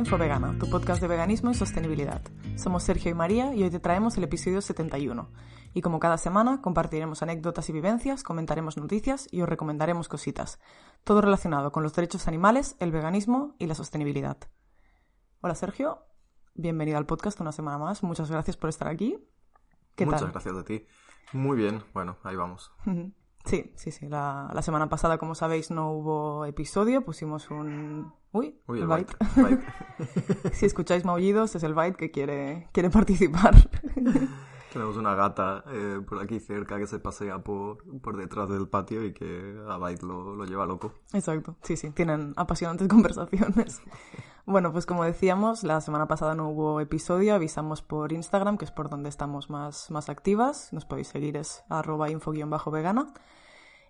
Infovegana, tu podcast de veganismo y sostenibilidad. Somos Sergio y María y hoy te traemos el episodio 71. Y como cada semana, compartiremos anécdotas y vivencias, comentaremos noticias y os recomendaremos cositas. Todo relacionado con los derechos animales, el veganismo y la sostenibilidad. Hola Sergio, bienvenido al podcast una semana más. Muchas gracias por estar aquí. ¿Qué Muchas gracias a ti. Muy bien, bueno, ahí vamos. Sí, sí, sí. La, semana pasada, como sabéis, no hubo episodio. Pusimos un... Uy, el, byte. si escucháis maullidos, es el byte que quiere, quiere participar. Tenemos una gata eh, por aquí cerca que se pasea por, por detrás del patio y que a Byte lo, lo lleva loco. Exacto, sí, sí, tienen apasionantes conversaciones. Bueno, pues como decíamos, la semana pasada no hubo episodio, avisamos por Instagram, que es por donde estamos más, más activas. Nos podéis seguir, es arroba info-vegana.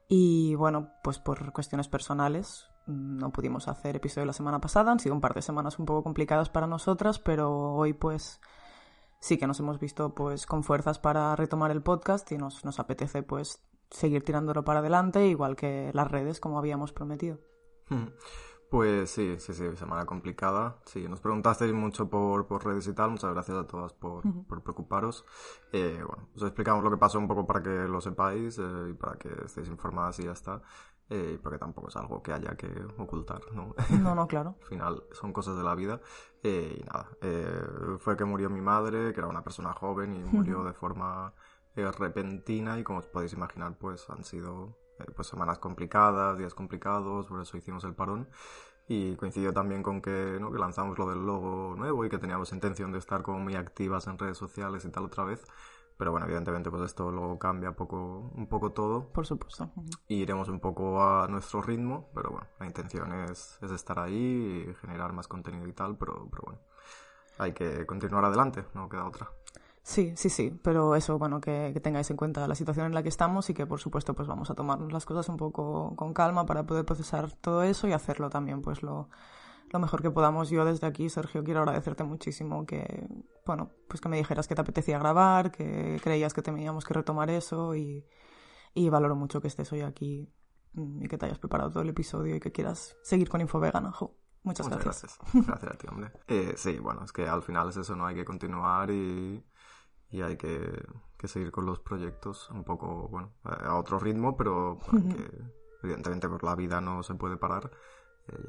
Y bueno, pues por cuestiones personales no pudimos hacer episodio la semana pasada. Han sido un par de semanas un poco complicadas para nosotras, pero hoy pues sí que nos hemos visto pues con fuerzas para retomar el podcast y nos, nos apetece pues seguir tirándolo para adelante, igual que las redes, como habíamos prometido. Hmm. Pues sí, sí, sí, semana complicada. Sí, nos preguntasteis mucho por, por redes y tal. Muchas gracias a todas por, por preocuparos. Eh, bueno, os explicamos lo que pasó un poco para que lo sepáis eh, y para que estéis informadas y ya está. Eh, porque tampoco es algo que haya que ocultar, ¿no? No, no, claro. Al final son cosas de la vida. Eh, y nada, eh, fue que murió mi madre, que era una persona joven y murió de forma repentina y como os podéis imaginar, pues han sido eh, pues semanas complicadas, días complicados, por eso hicimos el parón. Y coincidió también con que, ¿no? que lanzamos lo del logo nuevo y que teníamos intención de estar como muy activas en redes sociales y tal otra vez. Pero bueno, evidentemente pues esto luego cambia poco, un poco todo. Por supuesto. Y iremos un poco a nuestro ritmo, pero bueno, la intención es, es estar ahí y generar más contenido y tal, pero, pero bueno, hay que continuar adelante, no queda otra. Sí, sí, sí, pero eso, bueno, que, tengáis en cuenta la situación en la que estamos y que, por supuesto, pues vamos a tomarnos las cosas un poco con calma para poder procesar todo eso y hacerlo también, pues lo, lo mejor que podamos. Yo desde aquí, Sergio, quiero agradecerte muchísimo que, bueno, pues que me dijeras que te apetecía grabar, que creías que teníamos que retomar eso y, y valoro mucho que estés hoy aquí mm, y que te hayas preparado todo el episodio y que quieras seguir con Infovegana. Muchas, Muchas gracias. Gracias. gracias a ti, hombre. Eh, sí, bueno, es que al final es eso, ¿no? Hay que continuar y y hay que, seguir con los proyectos un poco, bueno, a otro ritmo, pero evidentemente por la vida no se puede parar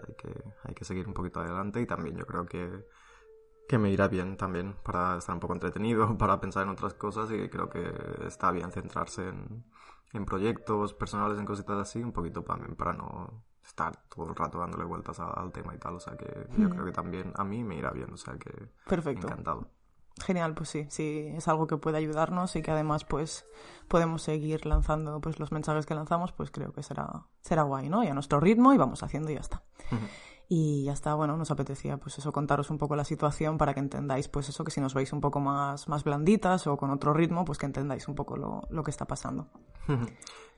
hay que, hay que seguir un poquito adelante y también yo creo que, que me irá bien también para estar un poco entretenido, para pensar en otras cosas y creo que está bien centrarse en, en proyectos personales, en cositas así, un poquito también para no estar todo el rato dándole vueltas al tema y tal, o sea que yo creo que también a mí me irá bien, o sea que Perfecto. encantado. Genial, pues sí, sí, es algo que puede ayudarnos y que además pues podemos seguir lanzando pues los mensajes que lanzamos, pues creo que será, será guay, ¿no? Y a nuestro ritmo y vamos haciendo y ya está. Y ya está, bueno, nos apetecía pues eso, contaros un poco la situación para que entendáis pues eso, que si nos veis un poco más, más blanditas o con otro ritmo, pues que entendáis un poco lo, lo que está pasando.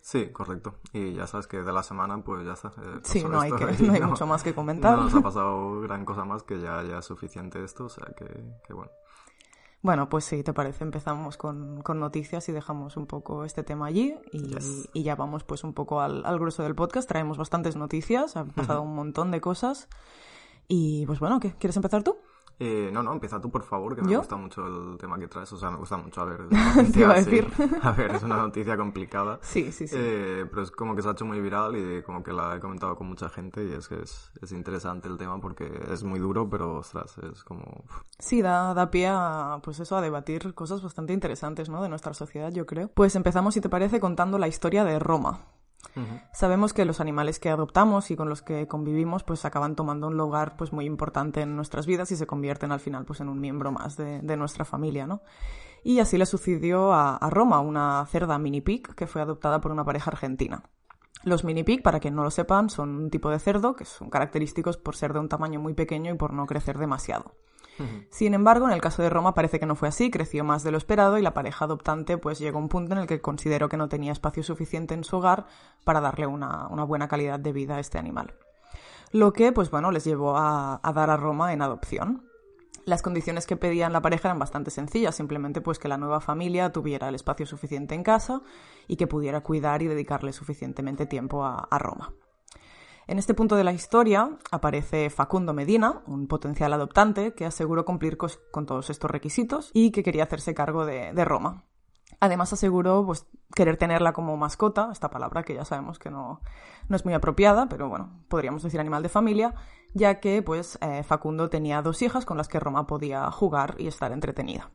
Sí, correcto. Y ya sabes que de la semana pues ya está. Eh, sí, no hay, que, no hay mucho más que comentar. No nos ha pasado gran cosa más que ya, ya es suficiente esto, o sea que, que bueno. Bueno, pues si te parece, empezamos con, con, noticias y dejamos un poco este tema allí y, y ya vamos pues un poco al, al, grueso del podcast. Traemos bastantes noticias, ha pasado un montón de cosas y pues bueno, ¿qué? ¿quieres empezar tú? Eh, no, no, empieza tú, por favor, que me gusta mucho el tema que traes. O sea, me gusta mucho. A ver, Te iba a decir. A ver, es una noticia complicada. Sí, sí, sí. Eh, pero es como que se ha hecho muy viral y como que la he comentado con mucha gente y es que es, es interesante el tema porque es muy duro, pero ostras, es como... Sí, da, da pie a, pues eso, a debatir cosas bastante interesantes, ¿no? De nuestra sociedad, yo creo. Pues empezamos, si te parece, contando la historia de Roma. Sabemos que los animales que adoptamos y con los que convivimos pues acaban tomando un lugar pues muy importante en nuestras vidas y se convierten al final pues en un miembro más de, nuestra familia, ¿no? Y así le sucedió a, Roma, una cerda mini pig que fue adoptada por una pareja argentina. Los mini pig, para quien no lo sepan, son un tipo de cerdo que son característicos por ser de un tamaño muy pequeño y por no crecer demasiado. Sin embargo, en el caso de Roma parece que no fue así, creció más de lo esperado y la pareja adoptante pues llegó a un punto en el que consideró que no tenía espacio suficiente en su hogar para darle una, buena calidad de vida a este animal. Lo que, pues bueno, les llevó a, dar a Roma en adopción. Las condiciones que pedían la pareja eran bastante sencillas, simplemente pues que la nueva familia tuviera el espacio suficiente en casa y que pudiera cuidar y dedicarle suficientemente tiempo a Roma. En este punto de la historia aparece Facundo Medina, un potencial adoptante que aseguró cumplir con todos estos requisitos y que quería hacerse cargo de, Roma. Además aseguró pues, querer tenerla como mascota, esta palabra que ya sabemos que no, no, es muy apropiada, pero bueno, podríamos decir animal de familia, ya que pues, eh, Facundo tenía dos hijas con las que Roma podía jugar y estar entretenida.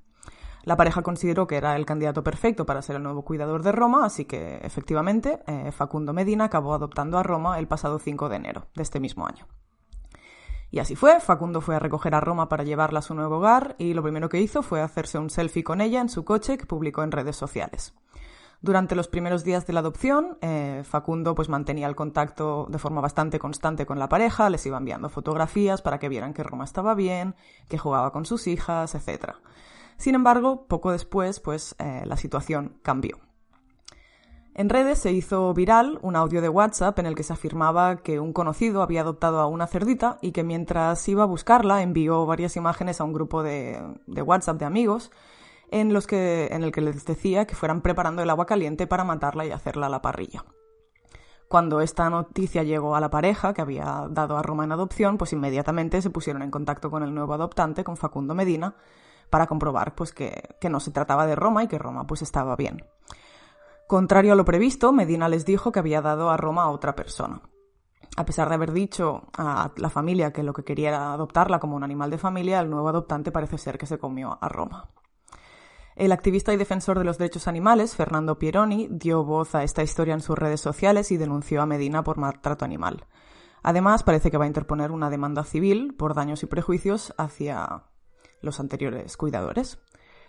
La pareja consideró que era el candidato perfecto para ser el nuevo cuidador de Roma, así que efectivamente eh, Facundo Medina acabó adoptando a Roma el pasado 5 de enero de este mismo año. Y así fue, Facundo fue a recoger a Roma para llevarla a su nuevo hogar y lo primero que hizo fue hacerse un selfie con ella en su coche que publicó en redes sociales. Durante los primeros días de la adopción, eh, Facundo pues mantenía el contacto de forma bastante constante con la pareja, les iba enviando fotografías para que vieran que Roma estaba bien, que jugaba con sus hijas, etc. Sin embargo, poco después, pues eh, la situación cambió. En redes se hizo viral un audio de WhatsApp en el que se afirmaba que un conocido había adoptado a una cerdita y que mientras iba a buscarla envió varias imágenes a un grupo de, WhatsApp de amigos en, los que, en el que les decía que fueran preparando el agua caliente para matarla y hacerla a la parrilla. Cuando esta noticia llegó a la pareja que había dado a Roma en adopción, pues inmediatamente se pusieron en contacto con el nuevo adoptante, con Facundo Medina, para comprobar pues, que, no se trataba de Roma y que Roma pues, estaba bien. Contrario a lo previsto, Medina les dijo que había dado a Roma a otra persona. A pesar de haber dicho a la familia que lo que quería era adoptarla como un animal de familia, el nuevo adoptante parece ser que se comió a Roma. El activista y defensor de los derechos animales, Fernando Pieroni, dio voz a esta historia en sus redes sociales y denunció a Medina por maltrato animal. Además, parece que va a interponer una demanda civil por daños y prejuicios hacia los anteriores cuidadores.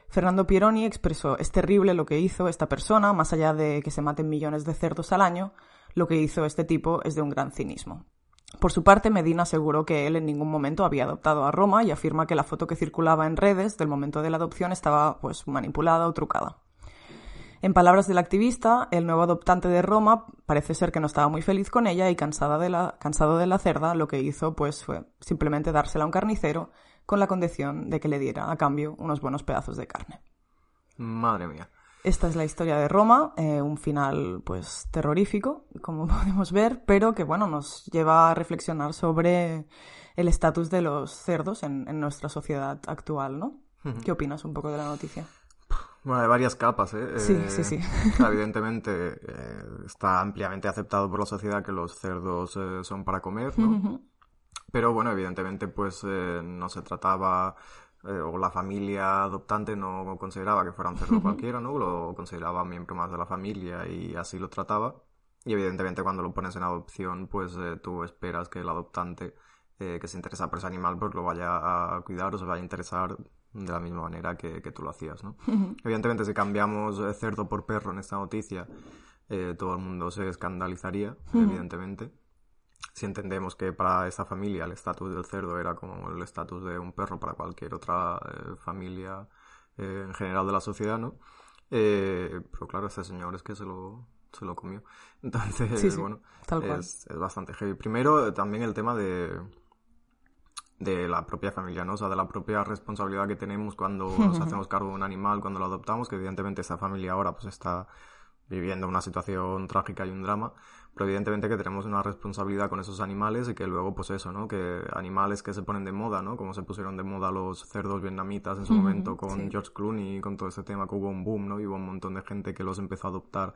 Fernando Pieroni expresó, es terrible lo que hizo esta persona, más allá de que se maten millones de cerdos al año, lo que hizo este tipo es de un gran cinismo. Por su parte, Medina aseguró que él en ningún momento había adoptado a Roma y afirma que la foto que circulaba en redes del momento de la adopción estaba pues manipulada o trucada. En palabras del activista, el nuevo adoptante de Roma parece ser que no estaba muy feliz con ella y cansada de la, cansado de la cerda, lo que hizo pues fue simplemente dársela a un carnicero con la condición de que le diera a cambio unos buenos pedazos de carne. Madre mía. Esta es la historia de Roma, eh, un final pues terrorífico, como podemos ver, pero que bueno, nos lleva a reflexionar sobre el estatus de los cerdos en, nuestra sociedad actual, ¿no? ¿Qué opinas un poco de la noticia? Bueno, hay varias capas, ¿eh? Sí, sí, sí. Evidentemente eh, está ampliamente aceptado por la sociedad que los cerdos eh, son para comer, ¿no? Pero bueno, evidentemente pues eh, no se trataba eh, o la familia adoptante no consideraba que fuera un cerdo cualquiera, ¿no? Lo consideraba miembro más de la familia y así lo trataba. Y evidentemente cuando lo pones en adopción, pues eh, tú esperas que el adoptante que se interesa por ese animal, pues lo vaya a cuidar o se vaya a interesar de la misma manera que, tú lo hacías, ¿no? Evidentemente si cambiamos cerdo por perro en esta noticia, todo el mundo se escandalizaría, evidentemente si entendemos que para esta familia el estatus del cerdo era como el estatus de un perro para cualquier otra eh, familia eh, en general de la sociedad, ¿no? Eh, pero claro, este señor es que se lo, se lo comió. Entonces, bueno, es, es, bastante heavy. Primero, también el tema de, de la propia familia, ¿no? O sea, de la propia responsabilidad que tenemos cuando nos hacemos cargo de un animal, cuando lo adoptamos, que evidentemente esa familia ahora pues está viviendo una situación trágica y un drama, pero evidentemente que tenemos una responsabilidad con esos animales y que luego, pues eso, ¿no? Que animales que se ponen de moda, ¿no? Como se pusieron de moda los cerdos vietnamitas en su momento con George Clooney y con todo ese tema, que hubo un boom, ¿no? Y hubo un montón de gente que los empezó a adoptar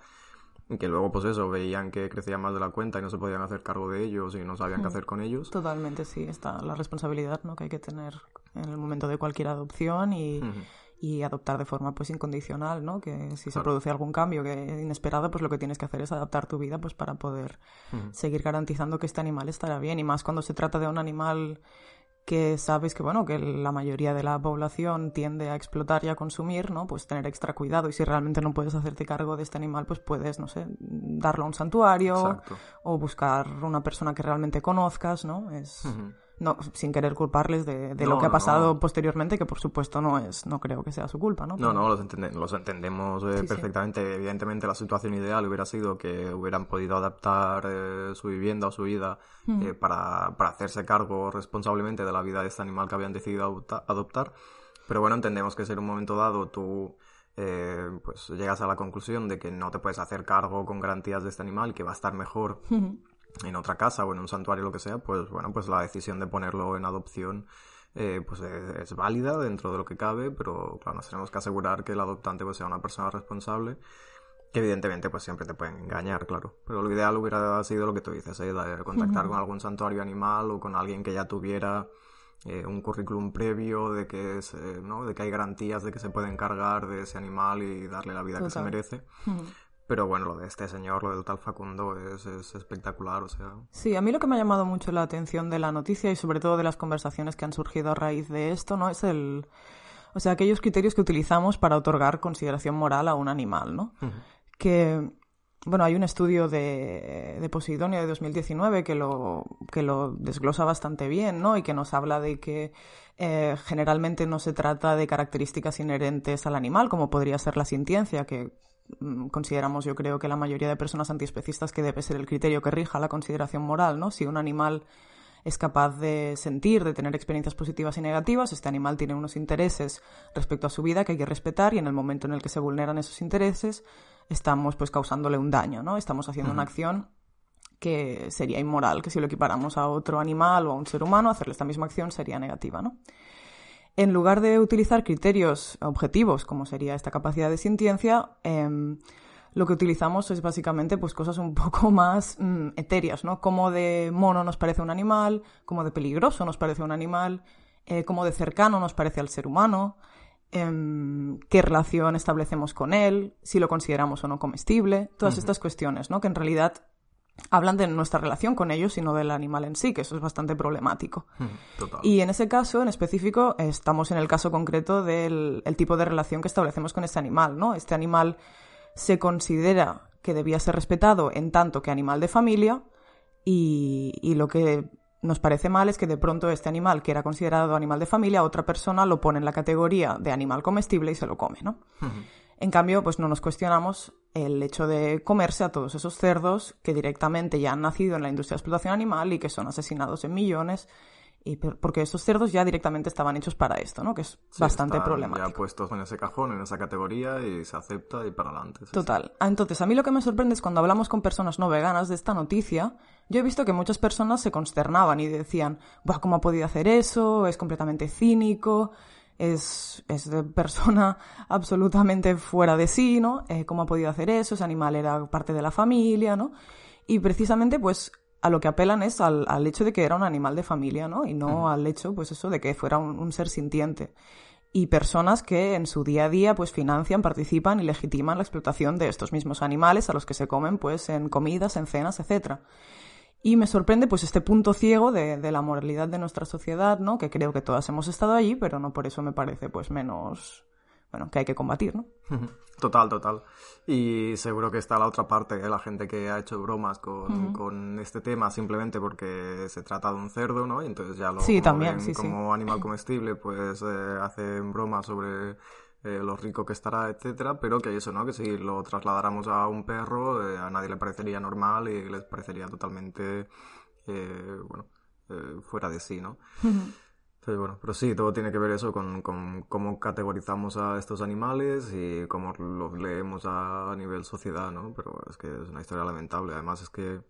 y que luego, pues eso, veían que crecían más de la cuenta y no se podían hacer cargo de ellos y no sabían qué hacer con ellos. Totalmente, sí, está la responsabilidad, ¿no? Que hay que tener en el momento de cualquier adopción y y adoptar de forma pues incondicional, ¿no? Que si se produce algún cambio que inesperado, pues lo que tienes que hacer es adaptar tu vida pues para poder seguir garantizando que este animal estará bien. Y más cuando se trata de un animal que sabes que bueno que la mayoría de la población tiende a explotar y a consumir no pues tener extra cuidado. Y si realmente no puedes hacerte cargo de este animal pues puedes no sé darlo a un santuario o buscar una persona que realmente conozcas no es no, sin querer culparles de, lo que ha pasado posteriormente, que por supuesto no es, no creo que sea su culpa, ¿no? No, no, los, los entendemos eh, perfectamente. Evidentemente la situación ideal hubiera sido que hubieran podido adaptar eh, su vivienda o su vida mm. eh, para, para, hacerse cargo responsablemente de la vida de este animal que habían decidido adoptar. Pero bueno, entendemos que si en un momento dado tú pues llegas a la conclusión de que no te puedes hacer cargo con garantías de este animal, que va a estar mejor en otra casa o en un santuario, lo que sea, pues bueno, pues la decisión de ponerlo en adopción eh, pues es, válida dentro de lo que cabe, pero claro, nos tenemos que asegurar que el adoptante pues sea una persona responsable, que evidentemente pues siempre te pueden engañar, claro. Pero lo ideal hubiera sido lo que tú dices, ¿eh? contactar con algún santuario animal o con alguien que ya tuviera eh, un currículum previo de que, es, ¿no? de que hay garantías de que se puede encargar de ese animal y darle la vida que se merece. Pero bueno, lo de este señor, lo del tal Facundo, es, espectacular, o sea... Sí, a mí lo que me ha llamado mucho la atención de la noticia y sobre todo de las conversaciones que han surgido a raíz de esto, ¿no? Es el... O sea, aquellos criterios que utilizamos para otorgar consideración moral a un animal, ¿no? Que, bueno, hay un estudio de, de Posidonia de 2019 que lo, que lo desglosa bastante bien, ¿no? Y que nos habla de que eh, generalmente no se trata de características inherentes al animal, como podría ser la sintiencia, que consideramos, yo creo que la mayoría de personas antiespecistas que debe ser el criterio que rija la consideración moral, ¿no? Si un animal es capaz de sentir, de tener experiencias positivas y negativas, este animal tiene unos intereses respecto a su vida que hay que respetar y en el momento en el que se vulneran esos intereses estamos pues causándole un daño, ¿no? Estamos haciendo una acción que sería inmoral, que si lo equiparamos a otro animal o a un ser humano, hacerle esta misma acción sería negativa, ¿no? En lugar de utilizar criterios objetivos, como sería esta capacidad de sintiencia, em, lo que utilizamos es básicamente pues cosas un poco más mm, etéreas, ¿no? Cómo de mono nos parece un animal, cómo de peligroso nos parece un animal, eh, cómo de cercano nos parece al ser humano, em, qué relación establecemos con él, si lo consideramos o no comestible, todas estas cuestiones, ¿no? Que en realidad hablan de nuestra relación con ellos y no del animal en sí, que eso es bastante problemático. Y en ese caso, en específico, estamos en el caso concreto del tipo de relación que establecemos con este animal, ¿no? Este animal se considera que debía ser respetado en tanto que animal de familia y, y lo que nos parece mal es que de pronto este animal que era considerado animal de familia, otra persona lo pone en la categoría de animal comestible y se lo come, ¿no? En cambio, pues no nos cuestionamos el hecho de comerse a todos esos cerdos que directamente ya han nacido en la industria de explotación animal y que son asesinados en millones y porque esos cerdos ya directamente estaban hechos para esto, ¿no? Que es bastante problemático. Ya puestos en ese cajón, en esa categoría y se acepta y para adelante. Total. Entonces, a mí lo que me sorprende es cuando hablamos con personas no veganas de esta noticia, yo he visto que muchas personas se consternaban y decían, Buah, ¿cómo ha podido hacer eso? Es completamente cínico es, es de persona absolutamente fuera de sí, ¿no? Eh, ¿Cómo ha podido hacer eso? Ese animal era parte de la familia, ¿no? Y precisamente, pues, a lo que apelan es al, al hecho de que era un animal de familia, ¿no? Y no al hecho, pues eso, de que fuera un, un, ser sintiente. Y personas que en su día a día, pues, financian, participan y legitiman la explotación de estos mismos animales a los que se comen, pues, en comidas, en cenas, etcétera. Y me sorprende pues este punto ciego de, de, la moralidad de nuestra sociedad, ¿no? Que creo que todas hemos estado allí, pero no por eso me parece pues menos, bueno, que hay que combatir, ¿no? Total, total. Y seguro que está la otra parte, ¿eh? la gente que ha hecho bromas con, con, este tema simplemente porque se trata de un cerdo, ¿no? Y entonces ya lo sí, también, sí, como animal comestible, pues eh, hacen bromas sobre eh, lo rico que estará, etcétera, pero que eso, ¿no? Que si lo trasladáramos a un perro, eh, a nadie le parecería normal y les parecería totalmente, eh, bueno, fuera de sí, ¿no? Entonces, bueno, pero sí, todo tiene que ver eso con, con, cómo categorizamos a estos animales y cómo los leemos a, nivel sociedad, ¿no? Pero es que es una historia lamentable. Además es que,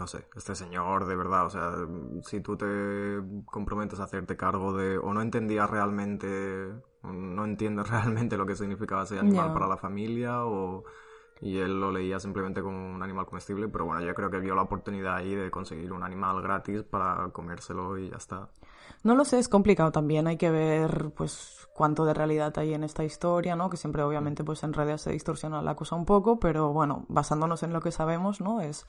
no sé, este señor, de verdad, o sea, si tú te comprometes a hacerte cargo de, o no entendías realmente no entiende realmente lo que significaba ese animal para la familia o y él lo leía simplemente como un animal comestible, pero bueno, yo creo que vio la oportunidad ahí de conseguir un animal gratis para comérselo y ya está. No lo sé, es complicado también, hay que ver pues cuánto de realidad hay en esta historia, ¿no? Que siempre obviamente pues en redes se distorsiona la cosa un poco, pero bueno, basándonos en lo que sabemos, ¿no? Es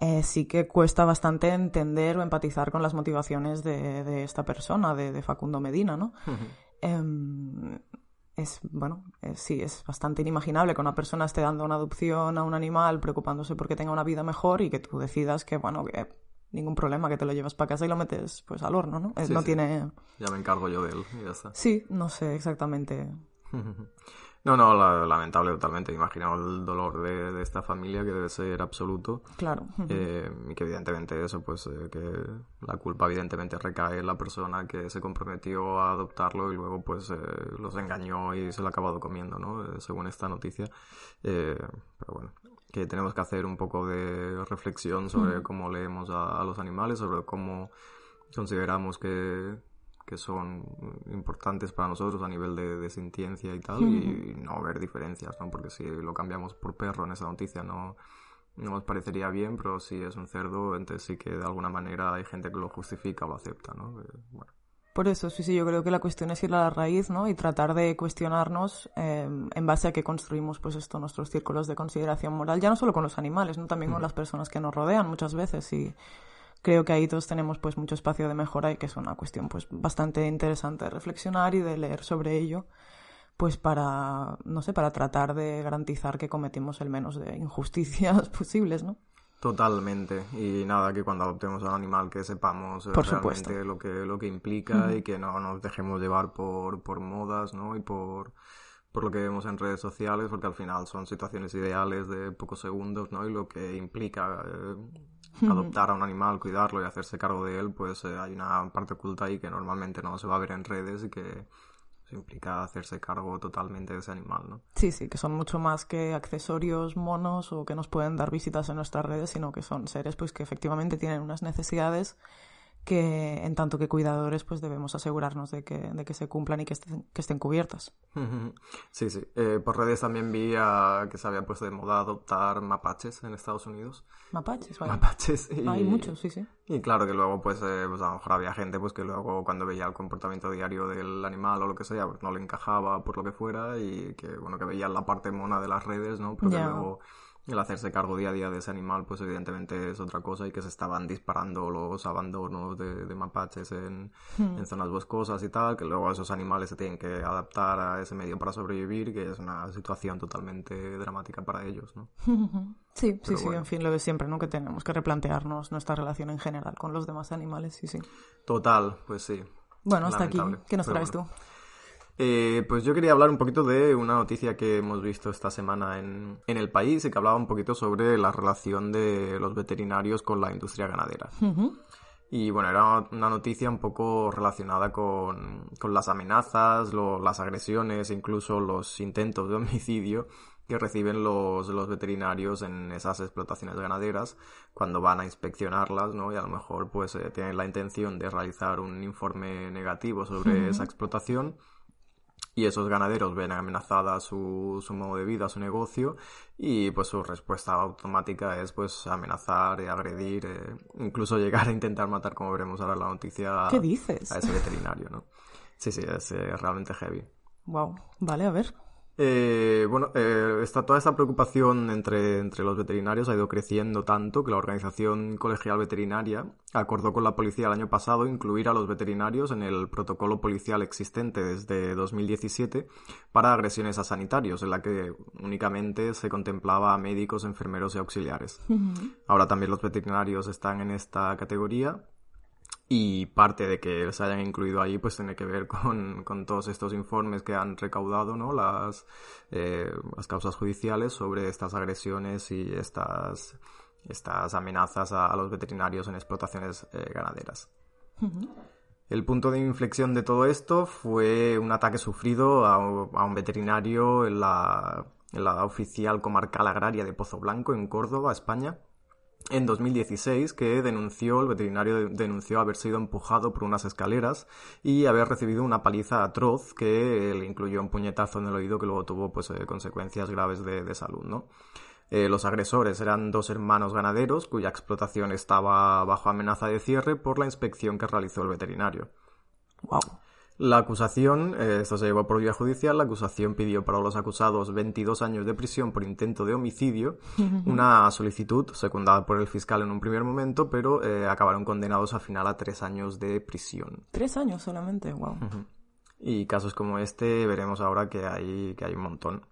eh, sí que cuesta bastante entender o empatizar con las motivaciones de, de esta persona, de, de Facundo Medina, ¿no? Em, es, bueno, sí, es bastante inimaginable que una persona esté dando una adopción a un animal preocupándose porque tenga una vida mejor y que tú decidas que, bueno, que ningún problema, que te lo llevas para casa y lo metes pues al horno, ¿no? no tiene... Ya me encargo yo de él y ya está. Sí, no sé exactamente. No, no, lamentable totalmente. Imagino el dolor de, esta familia que debe ser absoluto. Claro. Eh, y que evidentemente eso, pues eh, que la culpa evidentemente recae en la persona que se comprometió a adoptarlo y luego pues eh, los engañó y se lo ha acabado comiendo, ¿no? según esta noticia. pero bueno, que tenemos que hacer un poco de reflexión sobre cómo leemos a los animales, sobre cómo consideramos que que son importantes para nosotros a nivel de, de sintiencia y tal, y, no ver diferencias, ¿no? Porque si lo cambiamos por perro en esa noticia no, no nos parecería bien, pero si es un cerdo, entonces sí que de alguna manera hay gente que lo justifica o lo acepta, ¿no? Eh, por eso, sí, sí, yo creo que la cuestión es ir a la raíz, ¿no? Y tratar de cuestionarnos em, en base a que construimos, pues, esto, nuestros círculos de consideración moral, ya no solo con los animales, ¿no? También con las personas que nos rodean muchas veces y creo que ahí todos tenemos pues mucho espacio de mejora y que es una cuestión pues bastante interesante de reflexionar y de leer sobre ello pues para no sé para tratar de garantizar que cometimos el menos de injusticias posibles no Totalmente. Y nada, que cuando adoptemos a un animal que sepamos eh, realmente lo que, lo que implica y que no nos dejemos llevar por, por modas, ¿no? Y por, por lo que vemos en redes sociales, porque al final son situaciones ideales de pocos segundos, ¿no? Y lo que implica eh, adoptar a un animal, cuidarlo y hacerse cargo de él, pues eh, hay una parte oculta ahí que normalmente no se va a ver en redes y que implica hacerse cargo totalmente de ese animal, ¿no? Sí, sí, que son mucho más que accesorios monos o que nos pueden dar visitas en nuestras redes, sino que son seres pues que efectivamente tienen unas necesidades que en tanto que cuidadores pues debemos asegurarnos de que, de que se cumplan y que estén, que estén cubiertas. Sí, sí. Eh, por redes también vi que se había puesto de moda adoptar mapaches en Estados Unidos. Mapaches, vale. Mapaches. Hay muchos, sí, sí. Y claro que luego pues, eh, pues, a lo mejor había gente pues que luego cuando veía el comportamiento diario del animal o lo que sea pues no le encajaba por lo que fuera y que bueno que veían la parte mona de las redes, ¿no? Pero luego el hacerse cargo día a día de ese animal, pues evidentemente es otra cosa y que se estaban disparando los abandonos de, mapaches en, hmm. en, zonas boscosas y tal, que luego esos animales se tienen que adaptar a ese medio para sobrevivir, que es una situación totalmente dramática para ellos, ¿no? Sí, sí, sí, en fin, lo de siempre, ¿no? Que tenemos que replantearnos nuestra relación en general con los demás animales, sí, sí. Total, pues sí. Bueno, hasta aquí. ¿Qué nos traes tú? Eh, pues yo quería hablar un poquito de una noticia que hemos visto esta semana en, el país y que hablaba un poquito sobre la relación de los veterinarios con la industria ganadera. Y bueno, era una noticia un poco relacionada con, las amenazas, las agresiones, incluso los intentos de homicidio que reciben los, los veterinarios en esas explotaciones ganaderas cuando van a inspeccionarlas, ¿no? Y a lo mejor pues eh, tienen la intención de realizar un informe negativo sobre esa explotación y esos ganaderos ven amenazada su, su modo de vida, su negocio y pues su respuesta automática es pues amenazar, y agredir, eh, incluso llegar a intentar matar, como veremos ahora en la noticia, ¿Qué dices? a ese veterinario, ¿no? Sí, sí, es eh, realmente heavy. Wow, vale, a ver. Eh, bueno, eh, toda esta preocupación entre, entre los veterinarios ha ido creciendo tanto que la organización colegial veterinaria acordó con la policía el año pasado incluir a los veterinarios en el protocolo policial existente desde 2017 para agresiones a sanitarios, en la que únicamente se contemplaba a médicos, enfermeros y auxiliares. Ahora también los veterinarios están en esta categoría y parte de que se hayan incluido ahí pues tiene que ver con, con todos estos informes que han recaudado ¿no? las, eh, las causas judiciales sobre estas agresiones y estas, estas amenazas a, los veterinarios en explotaciones eh, ganaderas. El punto de inflexión de todo esto fue un ataque sufrido a, a un veterinario en la, en la oficial comarcal agraria de Pozo Blanco, en Córdoba, España, en 2016 que denunció, el veterinario denunció haber sido empujado por unas escaleras y haber recibido una paliza atroz que le incluyó un puñetazo en el oído que luego tuvo pues, eh, consecuencias graves de, salud, ¿no? Eh, los agresores eran dos hermanos ganaderos cuya explotación estaba bajo amenaza de cierre por la inspección que realizó el veterinario. Wow. La acusación, eh, esto se llevó por vía judicial, la acusación pidió para los acusados 22 años de prisión por intento de homicidio, una solicitud secundada por el fiscal en un primer momento, pero eh, acabaron condenados al final a tres años de prisión. Tres años solamente, wow. Y casos como este veremos ahora que hay, que hay un montón.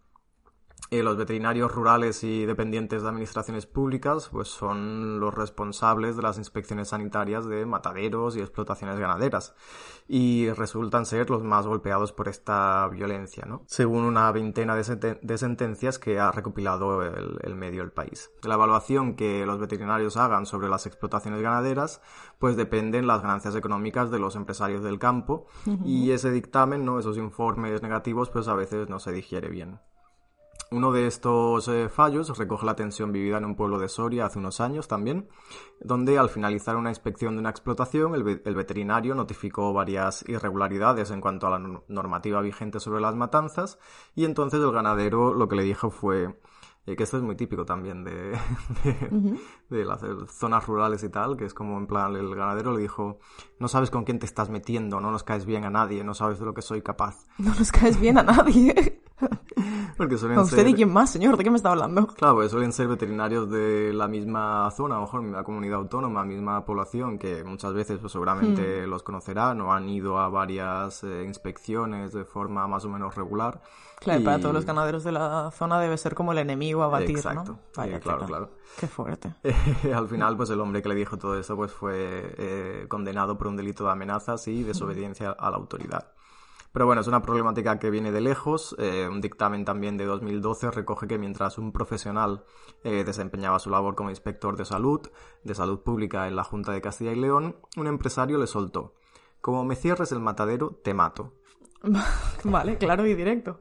Eh, los veterinarios rurales y dependientes de administraciones públicas pues son los responsables de las inspecciones sanitarias de mataderos y explotaciones ganaderas y resultan ser los más golpeados por esta violencia, ¿no? según una veintena de, sentencias que ha recopilado el, medio del país. De la evaluación que los veterinarios hagan sobre las explotaciones ganaderas pues dependen las ganancias económicas de los empresarios del campo y ese dictamen, ¿no? esos informes negativos pues a veces no se digiere bien. Uno de estos eh, fallos recoge la tensión vivida en un pueblo de Soria hace unos años también, donde al finalizar una inspección de una explotación, el, el veterinario notificó varias irregularidades en cuanto a la normativa vigente sobre las matanzas, y entonces el ganadero lo que le dijo fue eh, que esto es muy típico también de, de, las zonas rurales y tal, que es como en plan el ganadero le dijo, no sabes con quién te estás metiendo, no nos caes bien a nadie, no sabes de lo que soy capaz. No nos caes bien a nadie. Porque suelen usted y quién más, señor? ¿De qué me está hablando? Claro, porque suelen ser veterinarios de la misma zona, a lo mejor misma comunidad autónoma, misma población, que muchas veces pues, seguramente hmm. los conocerán o han ido a varias eh, inspecciones de forma más o menos regular. Claro, para todos los ganaderos de la zona debe ser como el enemigo a batir, Exacto. Vaya, claro, claro. Qué fuerte. Al final, pues el hombre que le dijo todo esto pues fue eh, condenado por un delito de amenazas y desobediencia a la autoridad. Pero bueno, es una problemática que viene de lejos. Eh, un dictamen también de 2012 recoge que mientras un profesional eh, desempeñaba su labor como inspector de salud, de salud pública en la Junta de Castilla y León, un empresario le soltó. Como me cierres el matadero, te mato. Vale, claro y directo.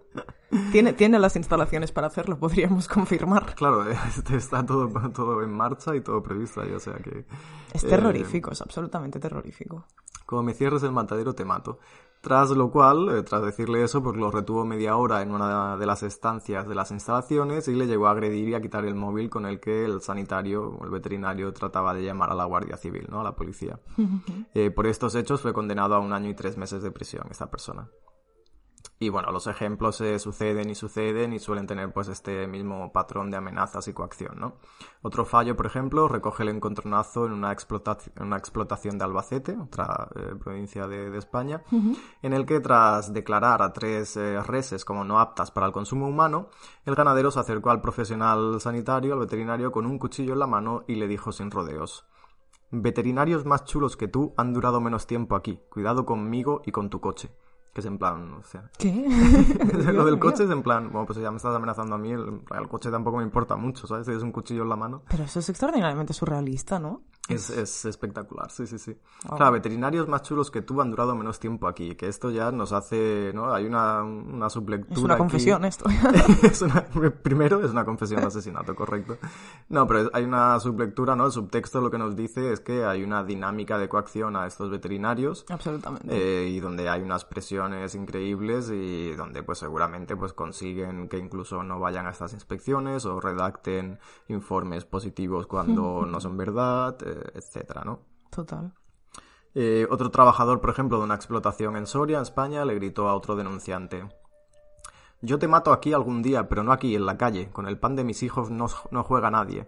Tiene, tiene las instalaciones para hacerlo, podríamos confirmar. Claro, está todo, todo en marcha y todo previsto ahí, o sea que... Es terrorífico, es absolutamente terrorífico. Como me cierres el matadero, te mato. Tras lo cual, eh, tras decirle eso, pues lo retuvo media hora en una de las estancias de las instalaciones y le llegó a agredir y a quitar el móvil con el que el sanitario o el veterinario trataba de llamar a la Guardia Civil, ¿no? A la policía. Eh, por estos hechos fue condenado a un año y tres meses de prisión esta persona. Y bueno, los ejemplos se suceden y suceden y suelen tener pues este mismo patrón de amenazas y coacción, ¿no? Otro fallo, por ejemplo, recoge el encontronazo en una, explotación, una explotación de Albacete, otra eh, provincia de, España, en el que tras declarar a tres eh, reses como no aptas para el consumo humano, el ganadero se acercó al profesional sanitario, al veterinario, con un cuchillo en la mano y le dijo sin rodeos, Veterinarios más chulos que tú han durado menos tiempo aquí, cuidado conmigo y con tu coche que es en plan, o sea... ¿Qué? lo del coche es en plan, bueno, pues ya me estás amenazando a mí, el, el coche tampoco me importa mucho, ¿sabes? Tienes un cuchillo en la mano. Pero eso es extraordinariamente surrealista, ¿no? Es, es espectacular, sí, sí, sí. Claro, veterinarios más chulos que tú han durado menos tiempo aquí, que esto ya nos hace, ¿no? Hay una, una sublectura. Es una confesión esto. es primero es una confesión de asesinato, correcto. No, pero hay una sublectura, ¿no? El subtexto lo que nos dice es que hay una dinámica de coacción a estos veterinarios. Absolutamente. Eh, y donde hay unas presiones increíbles y donde pues seguramente pues consiguen que incluso no vayan a estas inspecciones o redacten informes positivos cuando no son verdad. Eh, etcétera, ¿no? Total. Eh, otro trabajador, por ejemplo, de una explotación en Soria, en España, le gritó a otro denunciante. Yo te mato aquí algún día, pero no aquí, en la calle. Con el pan de mis hijos no, juega nadie.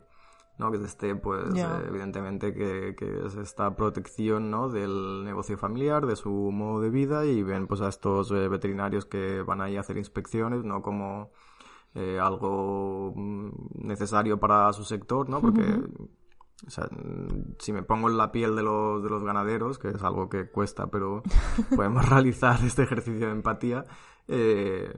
¿no? Que esté, pues, eh, evidentemente, que, es esta protección, ¿no? Del negocio familiar, de su modo de vida, y ven, pues, a estos eh, veterinarios que van ahí a hacer inspecciones, no como algo mm, necesario para su sector, ¿no? Porque o sea, si me pongo en la piel de los, de los ganaderos, que es algo que cuesta, pero podemos realizar este ejercicio de empatía, eh,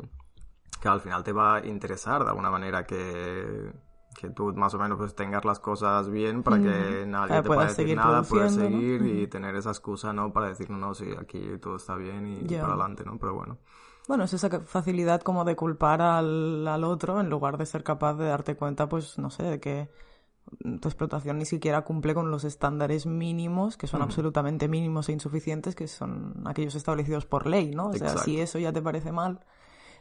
que al final te va a interesar de alguna manera que, que tú más o menos pues tengas las cosas bien para que nadie te pueda decir nada, puedes seguir y tener esa excusa, ¿no? Para decir, no, no, sí, aquí todo está bien y, para adelante, ¿no? Pero bueno. Bueno, es esa facilidad como de culpar al, al otro en lugar de ser capaz de darte cuenta, pues, no sé, de que tu explotación ni siquiera cumple con los estándares mínimos, que son absolutamente mínimos e insuficientes, que son aquellos establecidos por ley, ¿no? O sea, si eso ya te parece mal,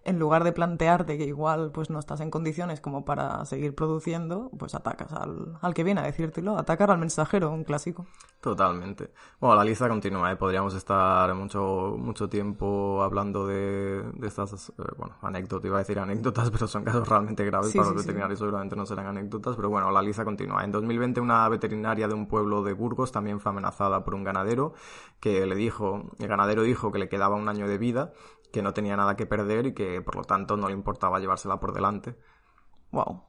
en lugar de plantearte que igual pues no estás en condiciones como para seguir produciendo, pues atacas al, al que viene a decírtelo, atacar al mensajero, un clásico. Totalmente. Bueno, la lista continúa, ¿eh? podríamos estar mucho, mucho tiempo hablando de, de estas, eh, bueno, anécdotas, iba a decir anécdotas, pero son casos realmente graves para los veterinarios, seguramente no serán anécdotas, pero bueno, la lista continúa. En 2020 una veterinaria de un pueblo de Burgos también fue amenazada por un ganadero que le dijo, el ganadero dijo que le quedaba un año de vida que no tenía nada que perder y que por lo tanto no le importaba llevársela por delante. Wow.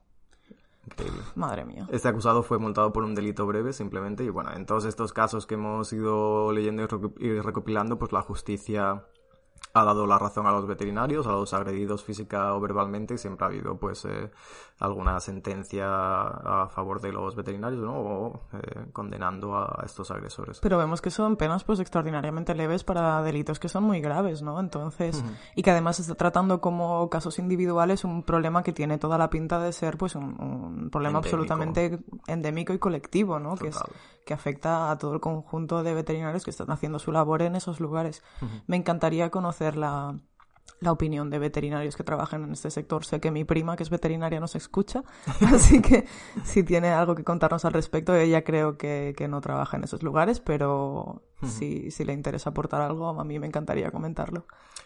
Increíble. Madre mía. Este acusado fue multado por un delito breve simplemente y bueno, en todos estos casos que hemos ido leyendo y recopilando, pues la justicia ha dado la razón a los veterinarios, a los agredidos física o verbalmente y siempre ha habido pues eh, alguna sentencia a favor de los veterinarios, ¿no? O eh, condenando a estos agresores. Pero vemos que son penas pues extraordinariamente leves para delitos que son muy graves, ¿no? Entonces, y que además se está tratando como casos individuales un problema que tiene toda la pinta de ser pues un, un problema Endémico. absolutamente endémico y colectivo, ¿no? Que, es, Total. Que afecta a todo el conjunto de veterinarios que están haciendo su labor en esos lugares. Me encantaría conocer la, la opinión de veterinarios que trabajan en este sector. Sé que mi prima, que es veterinaria, nos escucha, así que si tiene algo que contarnos al respecto, ella creo que, que no trabaja en esos lugares, pero si, si le interesa aportar algo, a mí me encantaría comentarlo.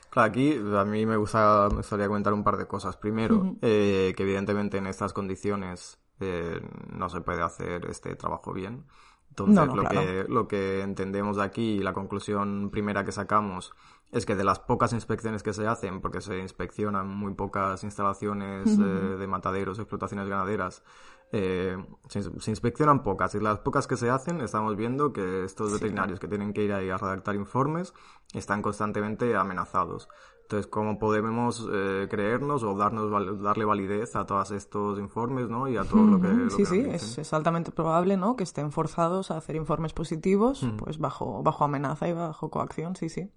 Claro, aquí a mí me, gusta, me gustaría comentar un par de cosas. Primero, eh, que evidentemente en estas condiciones eh, no se puede hacer este trabajo bien. Entonces, No, no, lo, claro. que, lo que entendemos de aquí y la conclusión primera que sacamos es que de las pocas inspecciones que se hacen, porque se inspeccionan muy pocas instalaciones eh, de mataderos, explotaciones ganaderas, eh, se, se inspeccionan pocas y las pocas que se hacen estamos viendo que estos veterinarios que tienen que ir ahí a redactar informes están constantemente amenazados. Entonces, ¿cómo podemos eh, creernos o darnos darle validez a todos estos informes ¿no? y a todo lo que... lo sí, que sí, es, es altamente probable, ¿no? Que estén forzados a hacer informes positivos, pues bajo, bajo amenaza y bajo coacción, sí, sí.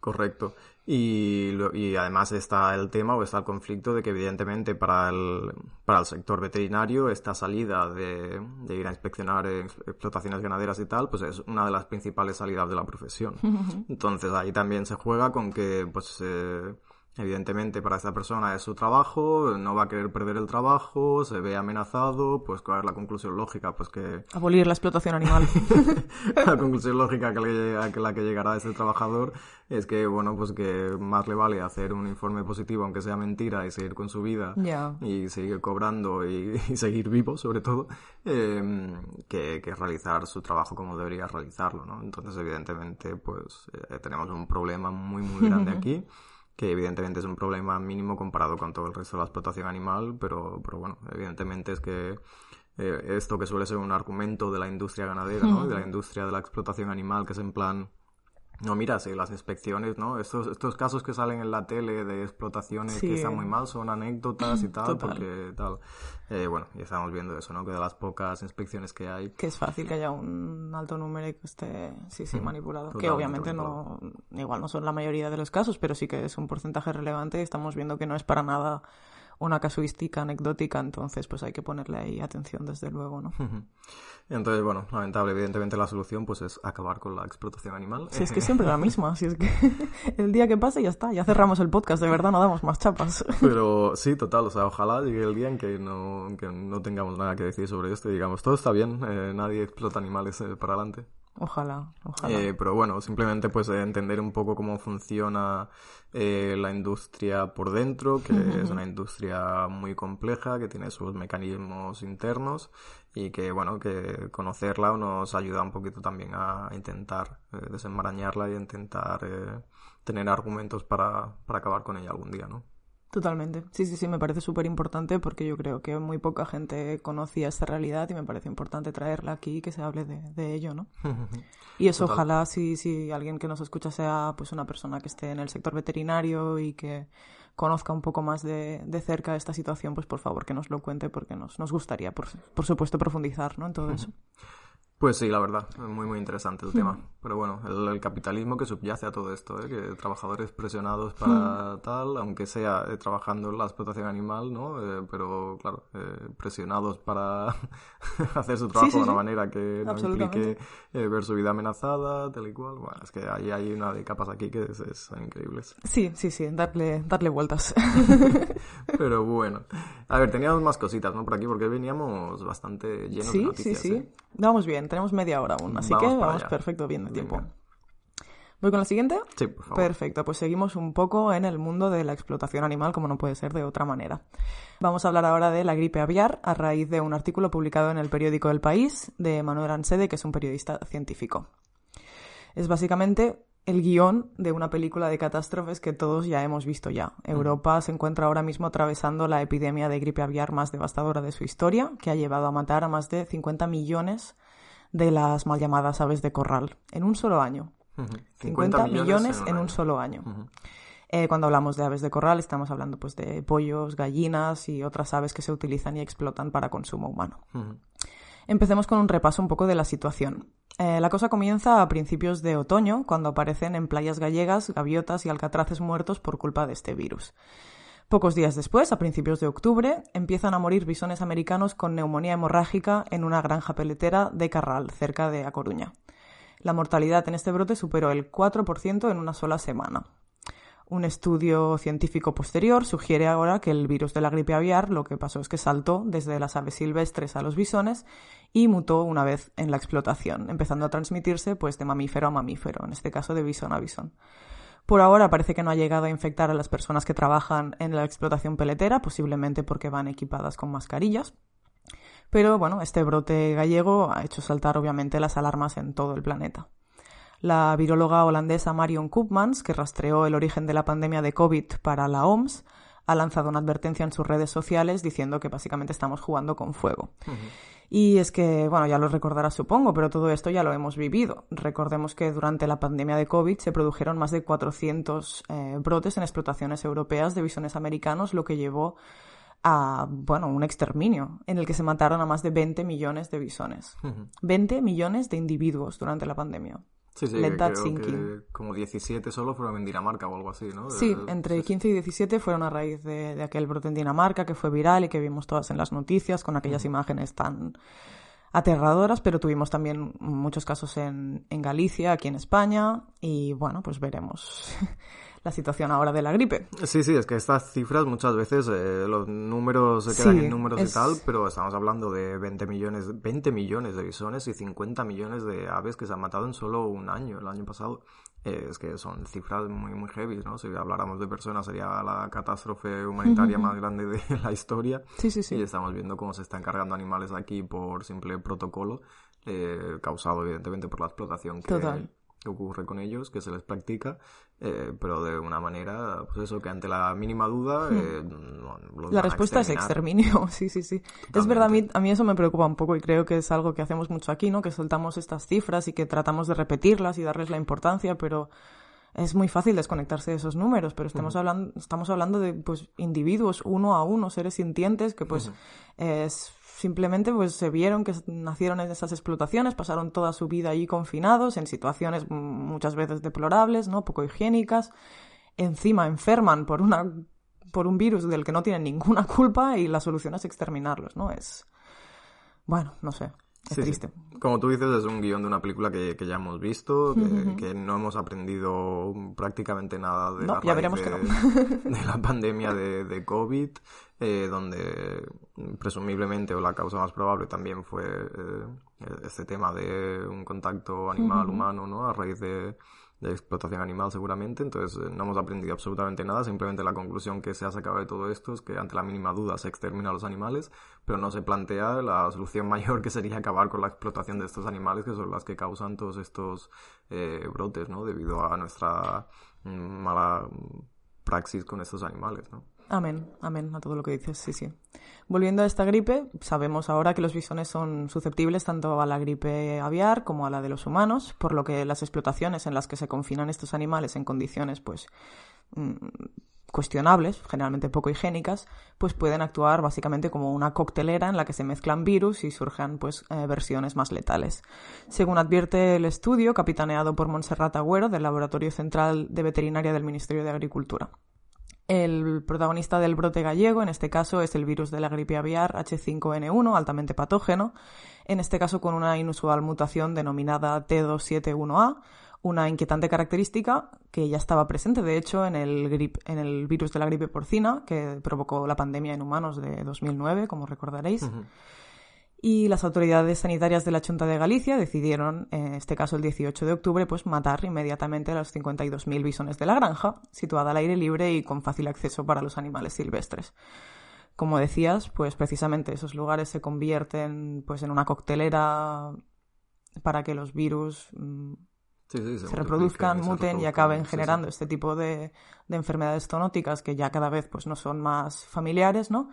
Correcto. Y, y además está el tema o está el conflicto de que evidentemente para el, para el sector veterinario esta salida de, de ir a inspeccionar ex- explotaciones ganaderas y tal, pues es una de las principales salidas de la profesión. Entonces ahí también se juega con que pues eh, evidentemente para esta persona es su trabajo, no va a querer perder el trabajo, se ve amenazado, pues cuál es la conclusión lógica, pues que Abolir la explotación animal. la conclusión lógica que a la que llegará a este trabajador es que, bueno, pues que más le vale hacer un informe positivo, aunque sea mentira, y seguir con su vida Ya. y seguir cobrando y, y seguir vivo, sobre todo, eh, que, que realizar su trabajo como debería realizarlo, ¿no? Entonces, evidentemente, pues eh, tenemos un problema muy, muy grande aquí que evidentemente es un problema mínimo comparado con todo el resto de la explotación animal, pero, pero bueno, evidentemente es que eh, esto que suele ser un argumento de la industria ganadera, ¿no? De la industria de la explotación animal, que es en plan, no, mira, sí, las inspecciones, ¿no? Estos, estos casos que salen en la tele de explotaciones Sí. que están muy mal son anécdotas y tal, Total. porque tal. Eh, bueno, y estamos viendo eso, ¿no? Que de las pocas inspecciones que hay, que es fácil que haya un alto número y que esté, sí, sí, manipulado. que obviamente no, igual no son la mayoría de los casos, pero sí que es un porcentaje relevante y estamos viendo que no es para nada una casuística anecdótica, entonces pues hay que ponerle ahí atención desde luego, ¿no? Entonces, bueno, lamentable, evidentemente la solución pues es acabar con la explotación animal. Si es que es siempre la misma, si es que el día que pase ya está, ya cerramos el podcast, de verdad no damos más chapas. Pero sí, total, o sea, ojalá llegue el día en que no, que no tengamos nada que decir sobre esto y digamos, todo está bien, eh, nadie explota animales eh, para adelante. Ojalá, ojalá. Eh, pero bueno, simplemente pues entender un poco cómo funciona eh, la industria por dentro, que es una industria muy compleja, que tiene sus mecanismos internos y que bueno, que conocerla nos ayuda un poquito también a intentar eh, desenmarañarla y intentar eh, tener argumentos para, para acabar con ella algún día, ¿no? Totalmente. Sí, sí, sí, me parece súper importante porque yo creo que muy poca gente conocía esta realidad y me parece importante traerla aquí y que se hable de, de ello, ¿no? Y eso Total. ojalá si, si alguien que nos escucha sea pues una persona que esté en el sector veterinario y que conozca un poco más de, de cerca esta situación, pues por favor que nos lo cuente porque nos, nos gustaría, por, por supuesto, profundizar ¿no? en todo eso. Pues sí, la verdad, muy muy interesante el tema. Pero bueno, el, el capitalismo que subyace a todo esto, ¿eh? que trabajadores presionados para tal, aunque sea eh, trabajando en la explotación animal, ¿no? Eh, pero claro, eh, presionados para hacer su trabajo sí, de una sí. manera que no implique ver su vida amenazada, tal y cual. Bueno, es que ahí hay una de capas aquí que es- es- son increíbles. Sí, sí, sí, darle, darle vueltas. Pero bueno, a ver, teníamos más cositas, ¿no? Por aquí, porque veníamos bastante llenos de sí, sí, noticias. sí. ¿eh? Vamos bien, tenemos media hora aún, así Vamos que vamos allá. perfecto, bien de tiempo. Venga. ¿Voy con la siguiente? Sí, por favor. Perfecto, pues seguimos un poco en el mundo de la explotación animal, como no puede ser de otra manera. Vamos a hablar ahora de la gripe aviar a raíz de un artículo publicado en el periódico El País de Manuel Ansede, que es un periodista científico. Es básicamente el guion de una película de catástrofes que todos ya hemos visto ya. Europa se encuentra ahora mismo atravesando la epidemia de gripe aviar más devastadora de su historia, que ha llevado a matar a más de 50 millones de las mal llamadas aves de corral en un solo año. 50, millones, en un, solo año. Eh, cuando hablamos de aves de corral estamos hablando pues de pollos, gallinas y otras aves que se utilizan y explotan para consumo humano. Empecemos con un repaso un poco de la situación. Eh, la cosa comienza a principios de otoño, cuando aparecen en playas gallegas gaviotas y alcatraces muertos por culpa de este virus. Pocos días después, a principios de octubre, empiezan a morir bisones americanos con neumonía hemorrágica en una granja peletera de Carral, cerca de A Coruña. La mortalidad en este brote superó el 4% en una sola semana. Un estudio científico posterior sugiere ahora que el virus de la gripe aviar lo que pasó es que saltó desde las aves silvestres a los bisones y mutó una vez en la explotación, empezando a transmitirse pues de mamífero a mamífero, en este caso de bisón a bisón. Por ahora parece que no ha llegado a infectar a las personas que trabajan en la explotación peletera, posiblemente porque van equipadas con mascarillas. Pero bueno, este brote gallego ha hecho saltar obviamente las alarmas en todo el planeta. La viróloga holandesa Marion Koopmans, que rastreó el origen de la pandemia de COVID para la OMS, ha lanzado una advertencia en sus redes sociales diciendo que básicamente estamos jugando con fuego. Y es que, bueno, ya lo recordarás supongo, pero todo esto ya lo hemos vivido. Recordemos que durante la pandemia de COVID se produjeron más de 400 eh, brotes en explotaciones europeas de bisones americanos, lo que llevó a, bueno, un exterminio en el que se mataron a más de 20 millones de bisones. 20 millones de individuos durante la pandemia. Sí, sí, creo que como 17 solo fueron en Dinamarca o algo así, ¿no? Sí, entre 15 y 17 fueron a raíz de, aquel brote en Dinamarca que fue viral y que vimos todas en las noticias con aquellas imágenes tan aterradoras, pero tuvimos también muchos casos en, en Galicia, aquí en España, y bueno, pues veremos la situación ahora de la gripe. Sí, sí, es que estas cifras muchas veces eh, los números se quedan en números y tal, pero estamos hablando de 20 millones, 20 millones de bisones y 50 millones de aves que se han matado en solo un año, el año pasado. Eh, es que son cifras muy, muy heavy, ¿no? Si habláramos de personas sería la catástrofe humanitaria más grande de la historia. Sí, sí, sí. Y estamos viendo cómo se están cargando animales aquí por simple protocolo, eh, causado evidentemente por la explotación que, Total ocurre con ellos, que se les practica, eh, pero de una manera, pues eso, que ante la mínima duda... Hmm. Eh, la respuesta es exterminio, sí, sí, sí. Es verdad, a mí, a mí eso me preocupa un poco y creo que es algo que hacemos mucho aquí, ¿no? Que soltamos estas cifras y que tratamos de repetirlas y darles la importancia, pero es muy fácil desconectarse de esos números, pero estamos hablando, estamos hablando de pues individuos uno a uno, seres sintientes que pues es simplemente pues se vieron que nacieron en esas explotaciones, pasaron toda su vida allí confinados, en situaciones muchas veces deplorables, ¿no? Poco higiénicas. Encima enferman por una por un virus del que no tienen ninguna culpa y la solución es exterminarlos, ¿no? Es bueno, no sé. Es triste. Como tú dices, es un guion de una película que, que ya hemos visto, que, no hemos aprendido prácticamente nada de, la, de, la pandemia de, de COVID, eh, donde presumiblemente o la causa más probable también fue eh, este tema de un contacto animal-humano, ¿no? A raíz de, de explotación animal seguramente, entonces eh, no hemos aprendido absolutamente nada, simplemente la conclusión que se ha sacado de todo esto es que ante la mínima duda se extermina a los animales, pero no se plantea la solución mayor que sería acabar con la explotación de estos animales que son las que causan todos estos eh, brotes, ¿no? Debido a nuestra mm, mala praxis con estos animales, ¿no? Amén, amén a todo lo que dices, sí, sí. Volviendo a esta gripe, sabemos ahora que los bisones son susceptibles tanto a la gripe aviar como a la de los humanos, por lo que las explotaciones en las que se confinan estos animales en condiciones, pues, mm, cuestionables, generalmente poco higiénicas, pues pueden actuar básicamente como una coctelera en la que se mezclan virus y surjan pues eh, versiones más letales. Según advierte el estudio, capitaneado por Montserrat Agüero del Laboratorio Central de Veterinaria del Ministerio de Agricultura. El protagonista del brote gallego, en este caso, es el virus de la gripe aviar H5N1, altamente patógeno, en este caso con una inusual mutación denominada T271A, una inquietante característica que ya estaba presente, de hecho, en el, en el virus de la gripe porcina, que provocó la pandemia en humanos de 2009, como recordaréis y las autoridades sanitarias de la Junta de Galicia decidieron, en este caso el 18 de octubre, pues matar inmediatamente a los 52.000 bisones de la granja, situada al aire libre y con fácil acceso para los animales silvestres. Como decías, pues precisamente esos lugares se convierten pues en una coctelera para que los virus mm, se, reproduzcan, muten y acaben generando este tipo de, de, enfermedades zoonóticas que ya cada vez pues no son más familiares, ¿no?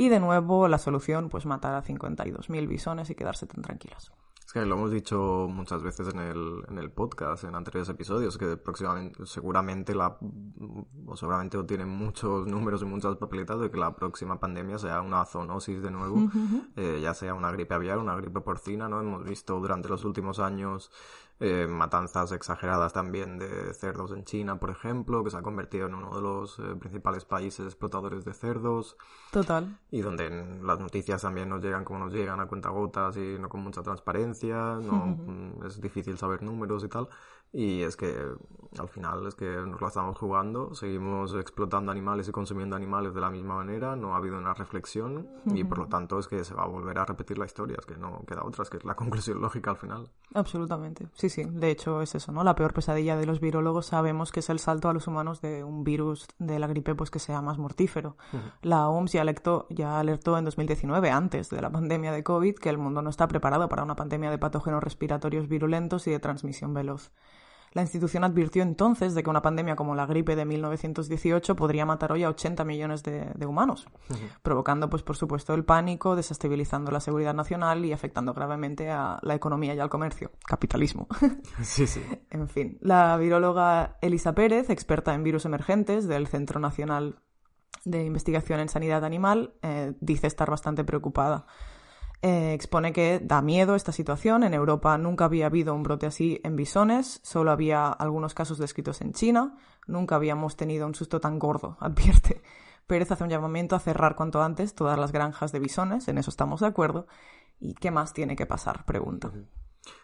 Y de nuevo la solución pues matar a 52.000 bisones y quedarse tan tranquilas. Es que lo hemos dicho muchas veces en el, en el podcast, en anteriores episodios, que próximamente, seguramente la, o seguramente tienen muchos números y muchas papeletas de que la próxima pandemia sea una zoonosis de nuevo, eh, ya sea una gripe aviar, una gripe porcina, ¿no? Hemos visto durante los últimos años eh, matanzas exageradas también de cerdos en China, por ejemplo, que se ha convertido en uno de los eh, principales países explotadores de cerdos. Total. Y donde las noticias también nos llegan como nos llegan a cuentagotas y no con mucha transparencia, no mm, es difícil saber números y tal. Y es que al final es que nos la estamos jugando, seguimos explotando animales y consumiendo animales de la misma manera, no ha habido una reflexión y por lo tanto es que se va a volver a repetir la historia, es que no queda otra, es que es la conclusión lógica al final. Absolutamente, sí, sí, de hecho es eso, ¿no? La peor pesadilla de los virólogos sabemos que es el salto a los humanos de un virus de la gripe pues que sea más mortífero. La OMS ya alertó, ya alertó en 2019, antes de la pandemia de COVID, que el mundo no está preparado para una pandemia de patógenos respiratorios virulentos y de transmisión veloz. La institución advirtió entonces de que una pandemia como la gripe de 1918 podría matar hoy a 80 millones de, humanos, provocando, pues, por supuesto, el pánico, desestabilizando la seguridad nacional y afectando gravemente a la economía y al comercio. Capitalismo. Sí, sí. en fin, la viróloga Elisa Pérez, experta en virus emergentes del Centro Nacional de Investigación en Sanidad Animal, eh, dice estar bastante preocupada eh, expone que da miedo esta situación. En Europa nunca había habido un brote así en bisones, solo había algunos casos descritos en China. Nunca habíamos tenido un susto tan gordo, advierte. Pérez hace un llamamiento a cerrar cuanto antes todas las granjas de bisones, en eso estamos de acuerdo. ¿Y qué más tiene que pasar? Pregunta.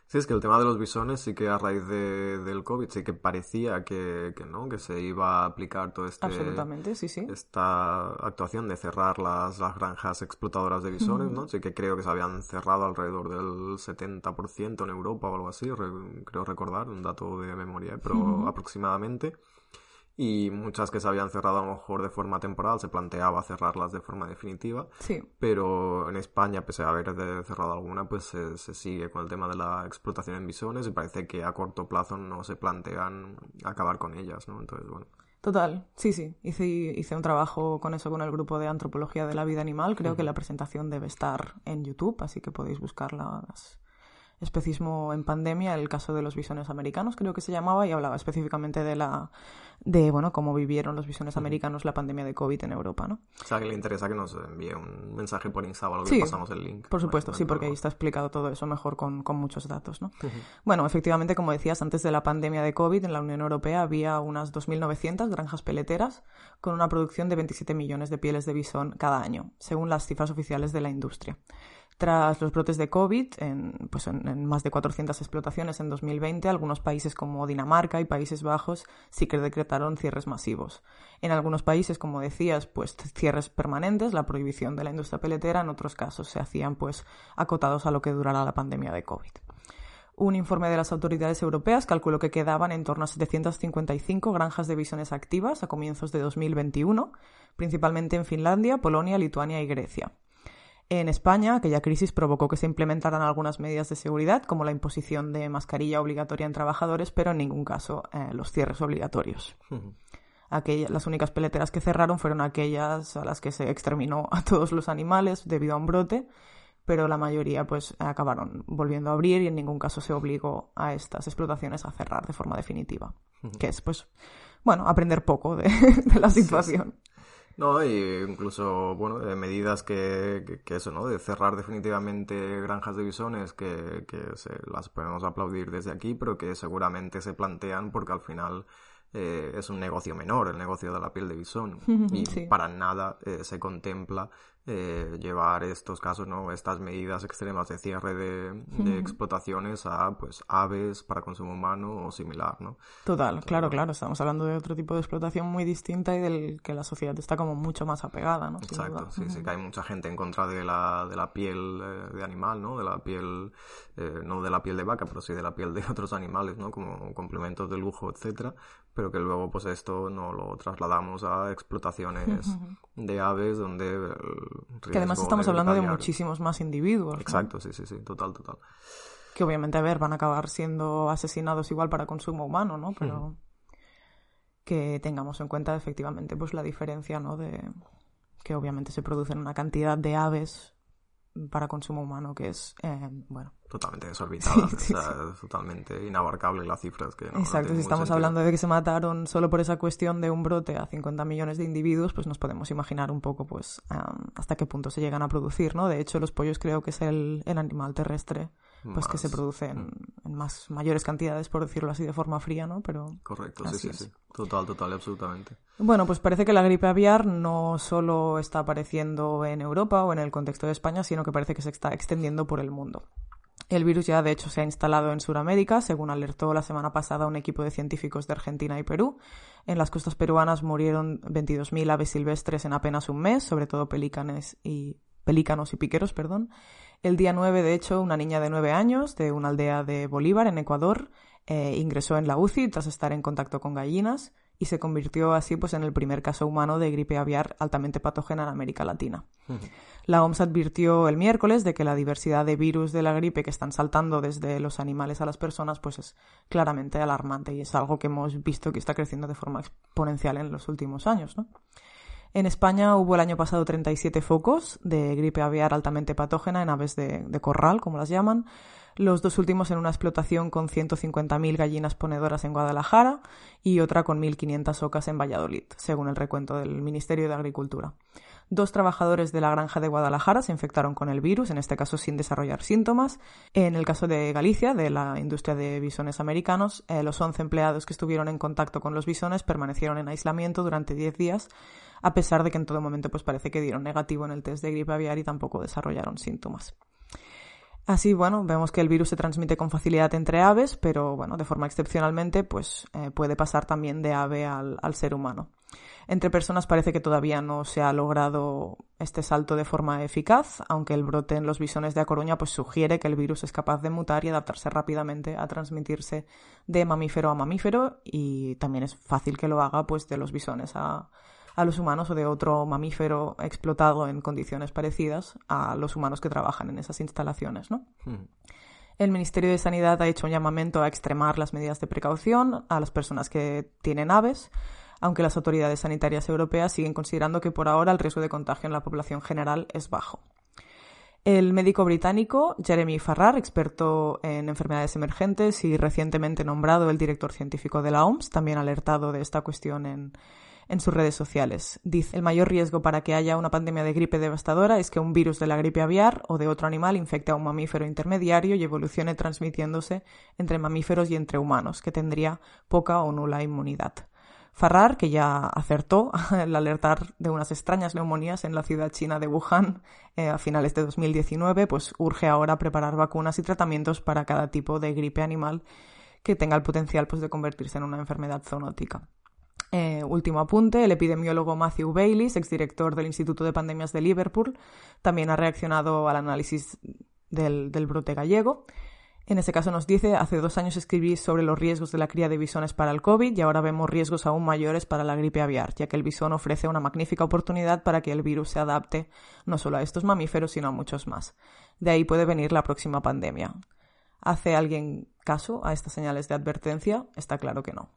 Sí, es que el tema de los bisones sí que a raíz de, del COVID sí que parecía que, que, no, que se iba a aplicar todo este... Absolutamente, sí, sí. Esta actuación de cerrar las, las granjas explotadoras de bisones, ¿no? Sí que creo que se habían cerrado alrededor del 70% en Europa o algo así, creo recordar, un dato de memoria, pero aproximadamente y muchas que se habían cerrado a lo mejor de forma temporal se planteaba cerrarlas de forma definitiva. Sí. Pero en España, pese a haber cerrado alguna, pues se, sigue con el tema de la explotación en bisones y parece que a corto plazo no se plantean acabar con ellas, ¿no? Entonces, bueno. Total, sí, sí. Hice, hice un trabajo con eso con el grupo de antropología de la vida animal. Creo que la presentación debe estar en YouTube, así que podéis buscarla especismo en pandemia, el caso de los bisones americanos, creo que se llamaba, y hablaba específicamente de la de bueno cómo vivieron los bisones americanos la pandemia de COVID en Europa, ¿no? O sea, que le interesa que nos envíe un mensaje por Insta o algo sí, pasamos el link. Por supuesto, sí, porque ahí está explicado todo eso mejor con, con muchos datos, ¿no? Bueno, efectivamente, como decías, antes de la pandemia de COVID en la Unión Europea había unas 2.900 granjas peleteras con una producción de 27 millones de pieles de bisón cada año, según las cifras oficiales de la industria. Tras los brotes de COVID, en, pues en, más de 400 explotaciones en 2020, algunos países como Dinamarca y Países Bajos sí que decretaron cierres masivos. En algunos países, como decías, pues cierres permanentes, la prohibición de la industria peletera, en otros casos se hacían pues acotados a lo que durará la pandemia de COVID. Un informe de las autoridades europeas calculó que quedaban en torno a 755 granjas de bisones activas a comienzos de 2021, principalmente en Finlandia, Polonia, Lituania y Grecia. En España, aquella crisis provocó que se implementaran algunas medidas de seguridad, como la imposición de mascarilla obligatoria en trabajadores, pero en ningún caso eh, los cierres obligatorios. las únicas peleteras que cerraron fueron aquellas a las que se exterminó a todos los animales debido a un brote, pero la mayoría pues acabaron volviendo a abrir y en ningún caso se obligó a estas explotaciones a cerrar de forma definitiva. Que es pues, bueno, aprender poco de, la situación. No, y incluso, bueno, medidas que, que, eso, ¿no? De cerrar definitivamente granjas de bisones que, que se las podemos aplaudir desde aquí, pero que seguramente se plantean porque al final eh, es un negocio menor, el negocio de la piel de bisón. y para nada eh, se contempla eh, llevar estos casos, ¿no? Estas medidas extremas de cierre de, explotaciones a, pues, aves para consumo humano o similar, ¿no? Total, claro, claro. Estamos hablando de otro tipo de explotación muy distinta y del que la sociedad está como mucho más apegada, ¿no? Exacto, sí, sí, que hay mucha gente en contra de la, de la piel eh, de animal, ¿no? De la piel, eh, no de la piel de vaca, pero sí de la piel de otros animales, ¿no? Como complementos de lujo, etcétera, pero que luego, pues, esto no lo trasladamos a explotaciones de aves donde que además estamos hablando de muchísimos más individuos. Exacto, sí, sí, sí, total, total. que obviamente, a ver, van a acabar siendo asesinados igual para consumo humano, ¿no? Pero que tengamos en cuenta efectivamente pues la diferencia, ¿no? De que obviamente se producen una cantidad de aves para consumo humano que es, eh, bueno... Totalmente desorbitada, o sea, es totalmente inabarcable las cifras que... No, Exacto, si estamos hablando de que se mataron solo por esa cuestión de un brote a 50 millones de individuos, pues nos podemos imaginar un poco, pues, hasta qué punto se llegan a producir, ¿no? De hecho, los pollos creo que es el, el animal terrestre pues que se produce en, más mayores cantidades, por decirlo así de forma fría, ¿no? Pero Correcto, sí, sí, sí. Total, total, absolutamente. Bueno, pues parece que la gripe aviar no solo está apareciendo en Europa o en el contexto de España, sino que parece que se está extendiendo por el mundo. El virus ya de hecho se ha instalado en Sudamérica, según alertó la semana pasada un equipo de científicos de Argentina y Perú. En las costas peruanas murieron 22.000 aves silvestres en apenas un mes, sobre todo pelícanes y pelícanos y piqueros, perdón. El día 9, de hecho, una niña de 9 años de una aldea de Bolívar, en Ecuador, eh, ingresó en la UCI tras estar en contacto con gallinas y se convirtió así pues, en el primer caso humano de gripe aviar altamente patógena en América Latina. La OMS advirtió el miércoles de que la diversidad de virus de la gripe que están saltando desde los animales a las personas pues es claramente alarmante y es algo que hemos visto que está creciendo de forma exponencial en los últimos años. ¿no? En España hubo el año pasado 37 focos de gripe aviar altamente patógena en aves de, corral, como las llaman. Los dos últimos en una explotación con 150.000 gallinas ponedoras en Guadalajara y otra con 1.500 ocas en Valladolid, según el recuento del Ministerio de Agricultura. Dos trabajadores de la granja de Guadalajara se infectaron con el virus, en este caso sin desarrollar síntomas. En el caso de Galicia, de la industria de bisones americanos, eh, los 11 empleados que estuvieron en contacto con los bisones permanecieron en aislamiento durante 10 días, a pesar de que en todo momento pues parece que dieron negativo en el test de gripe aviar y tampoco desarrollaron síntomas. Así, bueno, vemos que el virus se transmite con facilidad entre aves, pero bueno, de forma excepcionalmente, pues eh, puede pasar también de ave al ser humano. Entre personas parece que todavía no se ha logrado este salto de forma eficaz, aunque el brote en los bisones de A Coruña pues, sugiere que el virus es capaz de mutar y adaptarse rápidamente a transmitirse de mamífero a mamífero y también es fácil que lo haga pues, de los bisones a, los humanos o de otro mamífero explotado en condiciones parecidas a los humanos que trabajan en esas instalaciones. ¿no? Hmm. El Ministerio de Sanidad ha hecho un llamamiento a extremar las medidas de precaución a las personas que tienen aves aunque las autoridades sanitarias europeas siguen considerando que por ahora el riesgo de contagio en la población general es bajo. El médico británico Jeremy Farrar, experto en enfermedades emergentes y recientemente nombrado el director científico de la OMS, también ha alertado de esta cuestión en, en sus redes sociales. Dice, el mayor riesgo para que haya una pandemia de gripe devastadora es que un virus de la gripe aviar o de otro animal infecte a un mamífero intermediario y evolucione transmitiéndose entre mamíferos y entre humanos, que tendría poca o nula inmunidad. Farrar, que ya acertó al alertar de unas extrañas neumonías en la ciudad china de Wuhan eh, a finales de 2019, pues urge ahora preparar vacunas y tratamientos para cada tipo de gripe animal que tenga el potencial pues, de convertirse en una enfermedad zoonótica. Eh, último apunte, el epidemiólogo Matthew Baylis, exdirector del Instituto de Pandemias de Liverpool, también ha reaccionado al análisis del brote gallego en ese caso nos dice, hace dos años escribí sobre los riesgos de la cría de bisones para el COVID y ahora vemos riesgos aún mayores para la gripe aviar, ya que el bisón ofrece una magnífica oportunidad para que el virus se adapte no solo a estos mamíferos, sino a muchos más. De ahí puede venir la próxima pandemia. ¿Hace alguien caso a estas señales de advertencia? Está claro que no.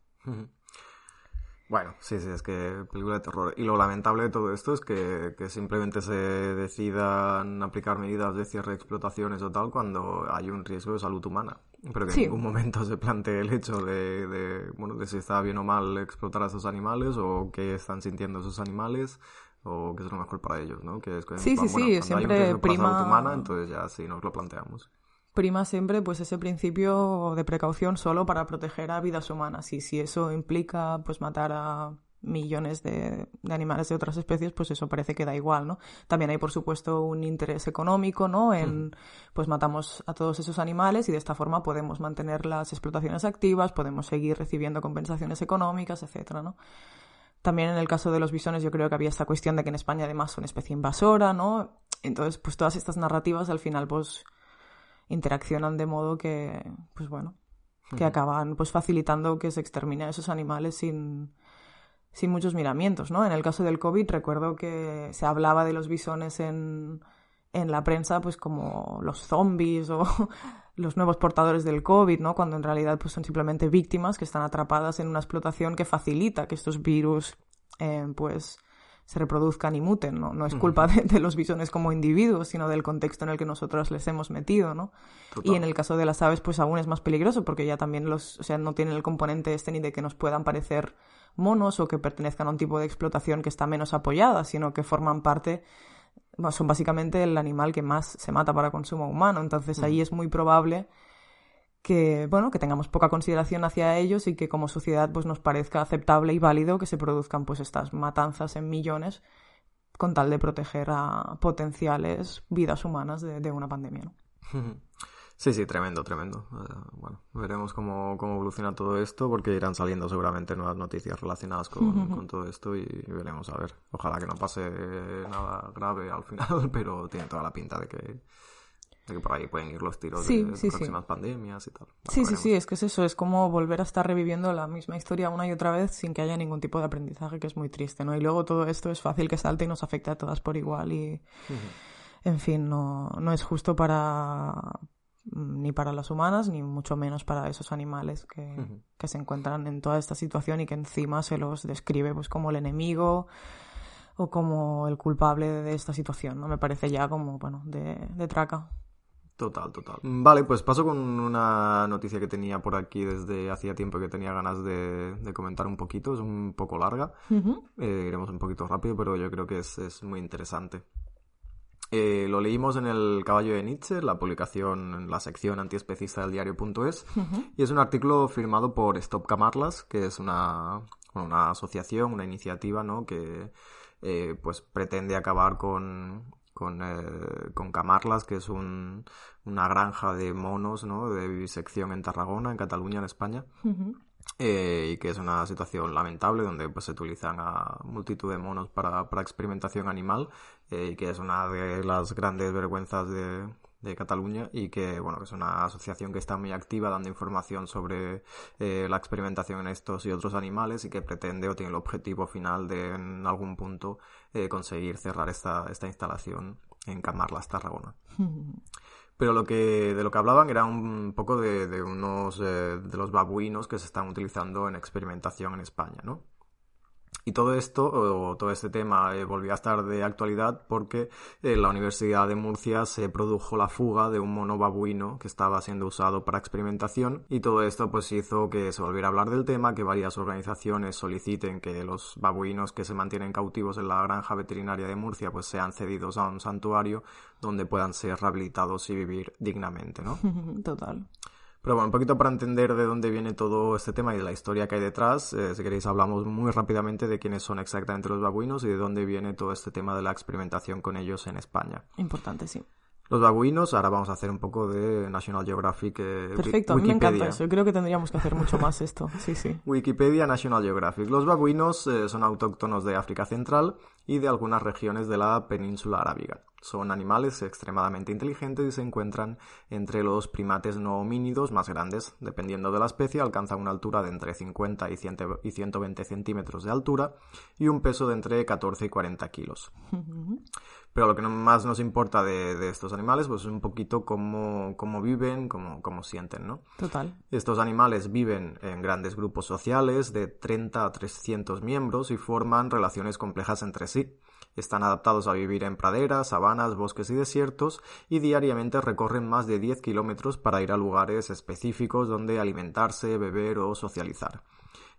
Bueno, sí, sí, es que película de terror. Y lo lamentable de todo esto es que, simplemente se decidan aplicar medidas de cierre de explotaciones o tal cuando hay un riesgo de salud humana. Pero que en ningún momento se plantee el hecho de, de, bueno, de si está bien o mal explotar a esos animales o qué están sintiendo esos animales o qué es lo mejor para ellos, ¿no? Que es que, sí, sí, sí, siempre hay un prima... salud humana, entonces ya sí nos lo planteamos prima siempre pues ese principio de precaución solo para proteger a vidas humanas y si eso implica pues matar a millones de, animales de otras especies, pues eso parece que da igual, ¿no? También hay, por supuesto, un interés económico, ¿no? En, pues matamos a todos esos animales y de esta forma podemos mantener las explotaciones activas, podemos seguir recibiendo compensaciones económicas, etcétera, ¿no? También en el caso de los bisones yo creo que había esta cuestión de que en España además son especie invasora, ¿no? Entonces, pues todas estas narrativas al final, pues interaccionan de modo que, pues bueno, que acaban pues facilitando que se extermine a esos animales sin, sin muchos miramientos, ¿no? En el caso del COVID recuerdo que se hablaba de los bisones en, en la prensa pues como los zombies o los nuevos portadores del COVID, ¿no? Cuando en realidad pues, son simplemente víctimas que están atrapadas en una explotación que facilita que estos virus eh, pues se reproduzcan y muten, ¿no? No es culpa de, los bisones como individuos, sino del contexto en el que nosotros les hemos metido, ¿no? Y en el caso de las aves, pues aún es más peligroso, porque ya también los, o sea, no tienen el componente este ni de que nos puedan parecer monos o que pertenezcan a un tipo de explotación que está menos apoyada, sino que forman parte son básicamente el animal que más se mata para consumo humano. Entonces ahí es muy probable que, bueno, que tengamos poca consideración hacia ellos y que como sociedad pues nos parezca aceptable y válido que se produzcan pues estas matanzas en millones con tal de proteger a potenciales vidas humanas de, una pandemia, ¿no? Sí, sí, tremendo, tremendo. Eh, bueno, veremos cómo, cómo, evoluciona todo esto porque irán saliendo seguramente nuevas noticias relacionadas con, con, todo esto y veremos a ver. Ojalá que no pase nada grave al final, pero tiene toda la pinta de que, de que por ahí pueden ir los tiros de, próximas pandemias y tal. sí, sí, sí, es que es eso, es como volver a estar reviviendo la misma historia una y otra vez sin que haya ningún tipo de aprendizaje, que es muy triste, ¿no? Y luego todo esto es fácil que salte y nos afecte a todas por igual y... En fin, no, no es justo para, Mm, ni para las humanas, ni mucho menos para esos animales que, que, se encuentran en toda esta situación y que encima se los describe pues como el enemigo o como el culpable de esta situación, ¿no? Me parece ya como, bueno, de, de traca. Total, total. Vale, pues paso con una noticia que tenía por aquí desde hacía tiempo que tenía ganas de, de comentar un poquito. Es un poco larga. Eh, iremos un poquito rápido, pero yo creo que es, es muy interesante. Eh, lo leímos en el Caballo de Nietzsche, la publicación en la sección antiespecista del diario.es, y es un artículo firmado por Stop Camarlas, que es una, una asociación, una iniciativa, ¿no? Que eh, pues pretende acabar con, con, eh, con Camarlas, que es un, una granja de monos, ¿no? De vivisección en Tarragona, en Cataluña, en España. Eh, y que es una situación lamentable donde pues, se utilizan a multitud de monos para, para experimentación animal eh, y que es una de las grandes vergüenzas de, de Cataluña y que bueno que es una asociación que está muy activa dando información sobre eh, la experimentación en estos y otros animales y que pretende o tiene el objetivo final de en algún punto conseguir cerrar esta, esta instalación en Camarlas, Tarragona. pero lo que de lo que hablaban era un poco de, de unos eh, de los babuinos que se están utilizando en experimentación en España, ¿no? Y todo esto, o todo este tema, eh, volvió a estar de actualidad porque en la Universidad de Murcia se produjo la fuga de un mono babuino que estaba siendo usado para experimentación y todo esto pues hizo que se volviera a hablar del tema, que varias organizaciones soliciten que los babuinos que se mantienen cautivos en la granja veterinaria de Murcia pues sean cedidos a un santuario donde puedan ser rehabilitados y vivir dignamente, ¿no? Total. Pero bueno, un poquito para entender de dónde viene todo este tema y de la historia que hay detrás, eh, si queréis hablamos muy rápidamente de quiénes son exactamente los babuinos y de dónde viene todo este tema de la experimentación con ellos en España. Importante, sí. Los babuinos, ahora vamos a hacer un poco de National Geographic. Eh, Perfecto, a mí me encanta eso. Yo creo que tendríamos que hacer mucho más esto. Sí, sí. Wikipedia National Geographic. Los babuinos eh, son autóctonos de África Central y de algunas regiones de la península arábiga. Son animales extremadamente inteligentes y se encuentran entre los primates no homínidos más grandes. Dependiendo de la especie, alcanzan una altura de entre 50 y 120 centímetros de altura y un peso de entre 14 y 40 kilos. Pero lo que más nos importa de, estos animales pues es un poquito cómo, cómo viven, cómo, cómo, sienten, ¿no? Total. Estos animales viven en grandes grupos sociales de 30 a 300 miembros y forman relaciones complejas entre sí. Están adaptados a vivir en praderas, sabanas, bosques y desiertos y diariamente recorren más de 10 kilómetros para ir a lugares específicos donde alimentarse, beber o socializar.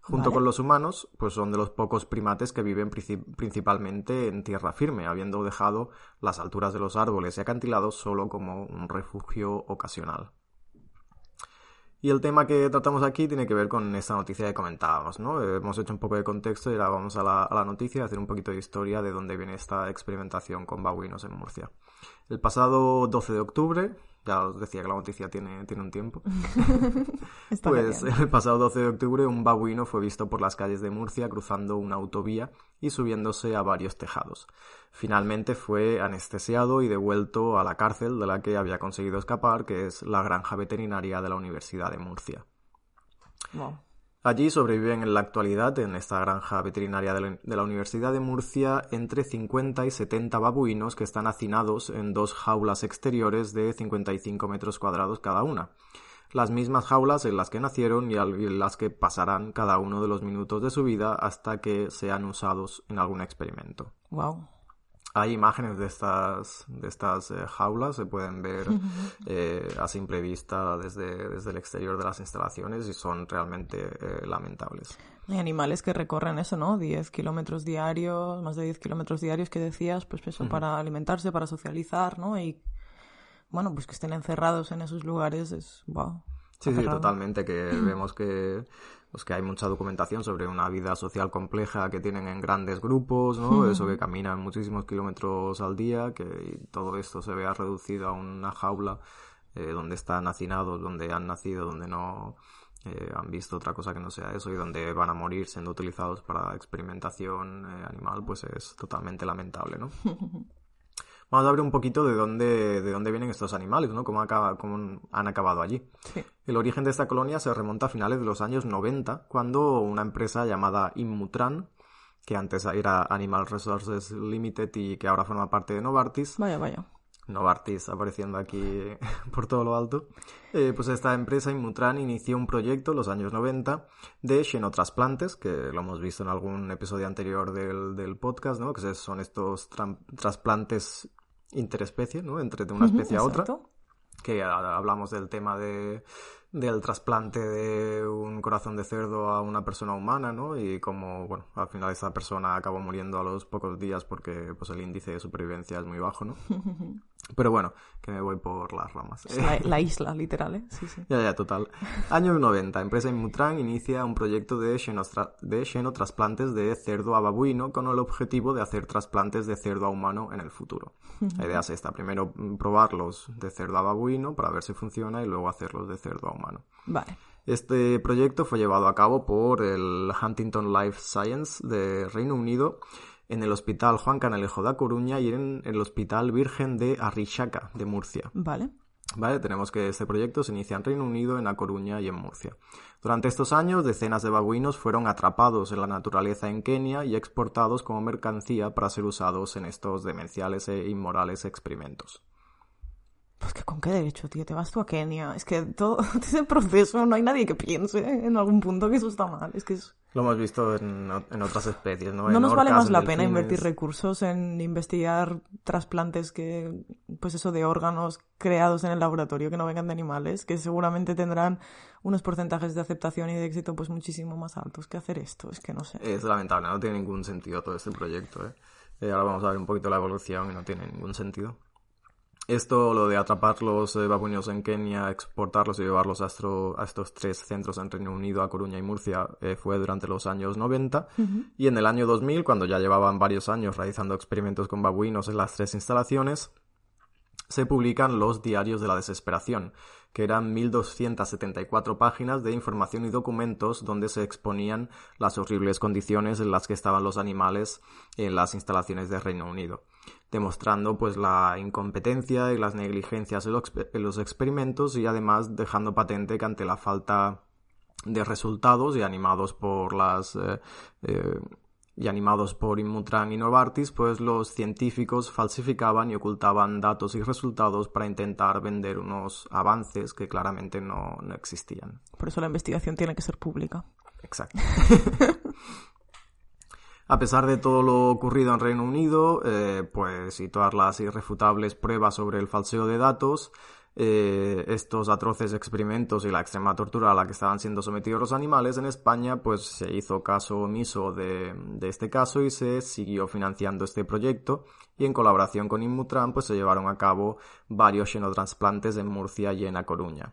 Junto con los humanos, pues son de los pocos primates que viven principalmente en tierra firme, habiendo dejado las alturas de los árboles y acantilados solo como un refugio ocasional. Y el tema que tratamos aquí tiene que ver con esta noticia que comentábamos, ¿no? Hemos hecho un poco de contexto y ahora vamos a la, a la noticia, a hacer un poquito de historia de dónde viene esta experimentación con babuinos en Murcia. El pasado 12 de octubre, ya os decía que la noticia tiene, tiene un tiempo. pues el pasado 12 de octubre un babuino fue visto por las calles de Murcia cruzando una autovía y subiéndose a varios tejados. Finalmente fue anestesiado y devuelto a la cárcel de la que había conseguido escapar, que es la granja veterinaria de la Universidad de Murcia. Allí sobreviven en la actualidad, en esta granja veterinaria de la Universidad de Murcia, entre 50 y 70 babuinos que están hacinados en dos jaulas exteriores de 55 metros cuadrados cada una. Las mismas jaulas en las que nacieron y en las que pasarán cada uno de los minutos de su vida hasta que sean usados en algún experimento. Wow. Hay imágenes de estas, de estas eh, jaulas, se pueden ver eh, a simple vista desde, desde el exterior de las instalaciones y son realmente eh, lamentables. Hay animales que recorren eso, ¿no? 10 kilómetros diarios, más de 10 kilómetros diarios que decías, pues eso, para alimentarse, para socializar, ¿no? Y bueno, pues que estén encerrados en esos lugares es, wow. Sí, sí, totalmente, que vemos que pues que hay mucha documentación sobre una vida social compleja que tienen en grandes grupos, ¿no? Eso que caminan muchísimos kilómetros al día, que todo esto se vea reducido a una jaula eh, donde están hacinados, donde han nacido, donde no eh, han visto otra cosa que no sea eso y donde van a morir siendo utilizados para experimentación eh, animal, pues es totalmente lamentable, ¿no? Vamos a ver un poquito de dónde, de dónde vienen estos animales, ¿no? Cómo, acaba, cómo han acabado allí. El origen de esta colonia se remonta a finales de los años 90, cuando una empresa llamada Immutran, que antes era Animal Resources Limited y que ahora forma parte de Novartis. Vaya, vaya. Novartis apareciendo aquí por todo lo alto. Eh, pues esta empresa Immutran inició un proyecto en los años 90 de xenotrasplantes, que lo hemos visto en algún episodio anterior del, del podcast, ¿no? Que son estos trasplantes interespecie, ¿no? Entre de una especie a otra. Que hablamos del tema de, del trasplante de un corazón de cerdo a una persona humana, ¿no? Y como, bueno, al final esa persona acabó muriendo a los pocos días porque pues el índice de supervivencia es muy bajo, ¿no? Pero bueno, que me voy por las ramas. La, isla, literal, ¿eh? Sí, sí. Ya, ya, total. Años 90, empresa Inmutran inicia un proyecto de, de xenotrasplantes de cerdo a babuino con el objetivo de hacer trasplantes de cerdo a humano en el futuro. La idea es esta, primero mm, probarlos de cerdo a babuino para ver si funciona y luego hacerlos de cerdo a humano. Vale. Este proyecto fue llevado a cabo por el Huntington Life Science de Reino Unido en el Hospital Juan Canalejo de Coruña y en el Hospital Virgen de Arrixaca de Murcia. Vale. Vale, tenemos que este proyecto se inicia en Reino Unido, en A Coruña y en Murcia. Durante estos años, decenas de babuinos fueron atrapados en la naturaleza en Kenia y exportados como mercancía para ser usados en estos demenciales e inmorales experimentos. Pues que con qué derecho, tío, te vas tú a Kenia. Es que todo ese proceso no hay nadie que piense en algún punto que eso está mal. Es que es... Lo hemos visto en, otras especies, ¿no? No nos vale más la pena invertir recursos en investigar trasplantes que, pues eso, de órganos creados en el laboratorio que no vengan de animales, que seguramente tendrán unos porcentajes de aceptación y de éxito pues muchísimo más altos que hacer esto. Es que no sé. Es lamentable, no tiene ningún sentido todo este proyecto, ¿eh? eh ahora vamos a ver un poquito la evolución y no tiene ningún sentido. Esto, lo de atrapar los eh, babuinos en Kenia, exportarlos y llevarlos a, estos tres centros en Reino Unido, a Coruña y Murcia, eh, fue durante los años 90. Y en el año 2000, cuando ya llevaban varios años realizando experimentos con babuinos en las tres instalaciones, se publican los Diarios de la Desesperación, que eran 1.274 páginas de información y documentos donde se exponían las horribles condiciones en las que estaban los animales en las instalaciones de Reino Unido demostrando pues la incompetencia y las negligencias en los experimentos y además dejando patente que ante la falta de resultados y animados por las eh, eh, y animados por Immutran y Novartis, pues los científicos falsificaban y ocultaban datos y resultados para intentar vender unos avances que claramente no, no existían. Por eso la investigación tiene que ser pública. Exacto. A pesar de todo lo ocurrido en Reino Unido, eh, pues y todas las irrefutables pruebas sobre el falseo de datos, eh, estos atroces experimentos y la extrema tortura a la que estaban siendo sometidos los animales en España, pues se hizo caso omiso de, este caso y se siguió financiando este proyecto y en colaboración con Inmutran pues se llevaron a cabo varios xenotransplantes en Murcia y en A Coruña.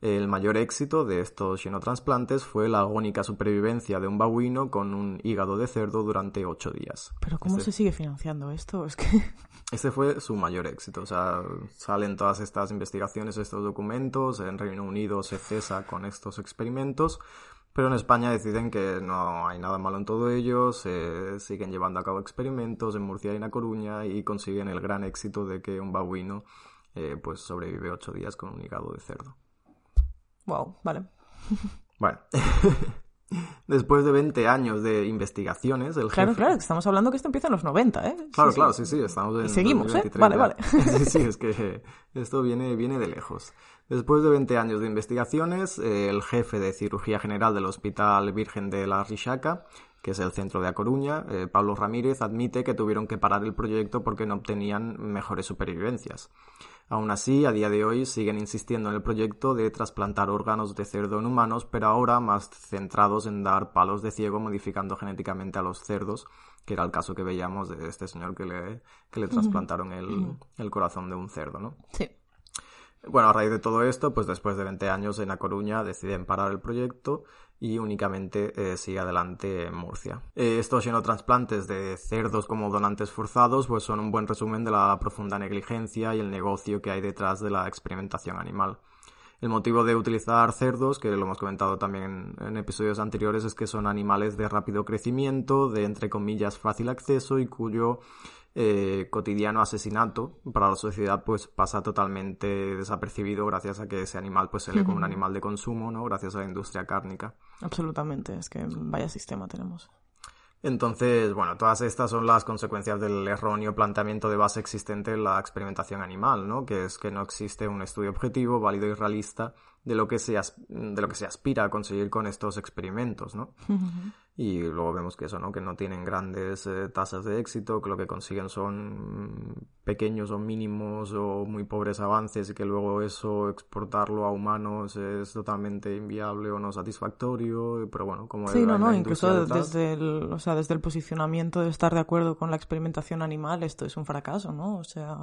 El mayor éxito de estos xenotransplantes fue la agónica supervivencia de un babuino con un hígado de cerdo durante ocho días. ¿Pero cómo este se sigue financiando esto? Es que... Este fue su mayor éxito. O sea, salen todas estas investigaciones, estos documentos, en Reino Unido se cesa con estos experimentos, pero en España deciden que no hay nada malo en todo ello, se siguen llevando a cabo experimentos en Murcia y en A Coruña y consiguen el gran éxito de que un babuino eh, pues sobrevive ocho días con un hígado de cerdo. Wow, vale. Bueno. Después de 20 años de investigaciones, el Claro, jefe... claro, estamos hablando que esto empieza en los 90, ¿eh? Claro, sí. claro, sí, sí, estamos en Y seguimos, ¿eh? 2023 Vale, ya. vale. Sí, sí, es que esto viene, viene de lejos. Después de 20 años de investigaciones, eh, el jefe de cirugía general del Hospital Virgen de la Rixaca, que es el centro de A Coruña, eh, Pablo Ramírez, admite que tuvieron que parar el proyecto porque no obtenían mejores supervivencias. Aún así, a día de hoy siguen insistiendo en el proyecto de trasplantar órganos de cerdo en humanos, pero ahora más centrados en dar palos de ciego modificando genéticamente a los cerdos, que era el caso que veíamos de este señor que le, que le trasplantaron el, el corazón de un cerdo, ¿no? Sí. Bueno, a raíz de todo esto, pues después de 20 años en A Coruña deciden parar el proyecto y únicamente eh, adelante en Murcia. Eh, estos xenotransplantes de cerdos como donantes forzados pues son un buen resumen de la profunda negligencia y el negocio que hay detrás de la experimentación animal. El motivo de utilizar cerdos, que lo hemos comentado también en episodios anteriores, es que son animales de rápido crecimiento, de entre comillas fácil acceso y cuyo eh, cotidiano asesinato para la sociedad pues pasa totalmente desapercibido gracias a que ese animal pues se lee como un animal de consumo, ¿no? Gracias a la industria cárnica. Absolutamente, es que vaya sistema tenemos. Entonces, bueno, todas estas son las consecuencias del erróneo planteamiento de base existente en la experimentación animal, ¿no? Que es que no existe un estudio objetivo, válido y realista de lo que se, as- de lo que se aspira a conseguir con estos experimentos, ¿no? Y luego vemos que eso, ¿no? Que no tienen grandes eh, tasas de éxito, que lo que consiguen son pequeños o mínimos o muy pobres avances y que luego eso exportarlo a humanos es totalmente inviable o no satisfactorio, pero bueno, como Sí, no, no, incluso desde el, o sea, desde el posicionamiento de estar de acuerdo con la experimentación animal, esto es un fracaso, ¿no? O sea,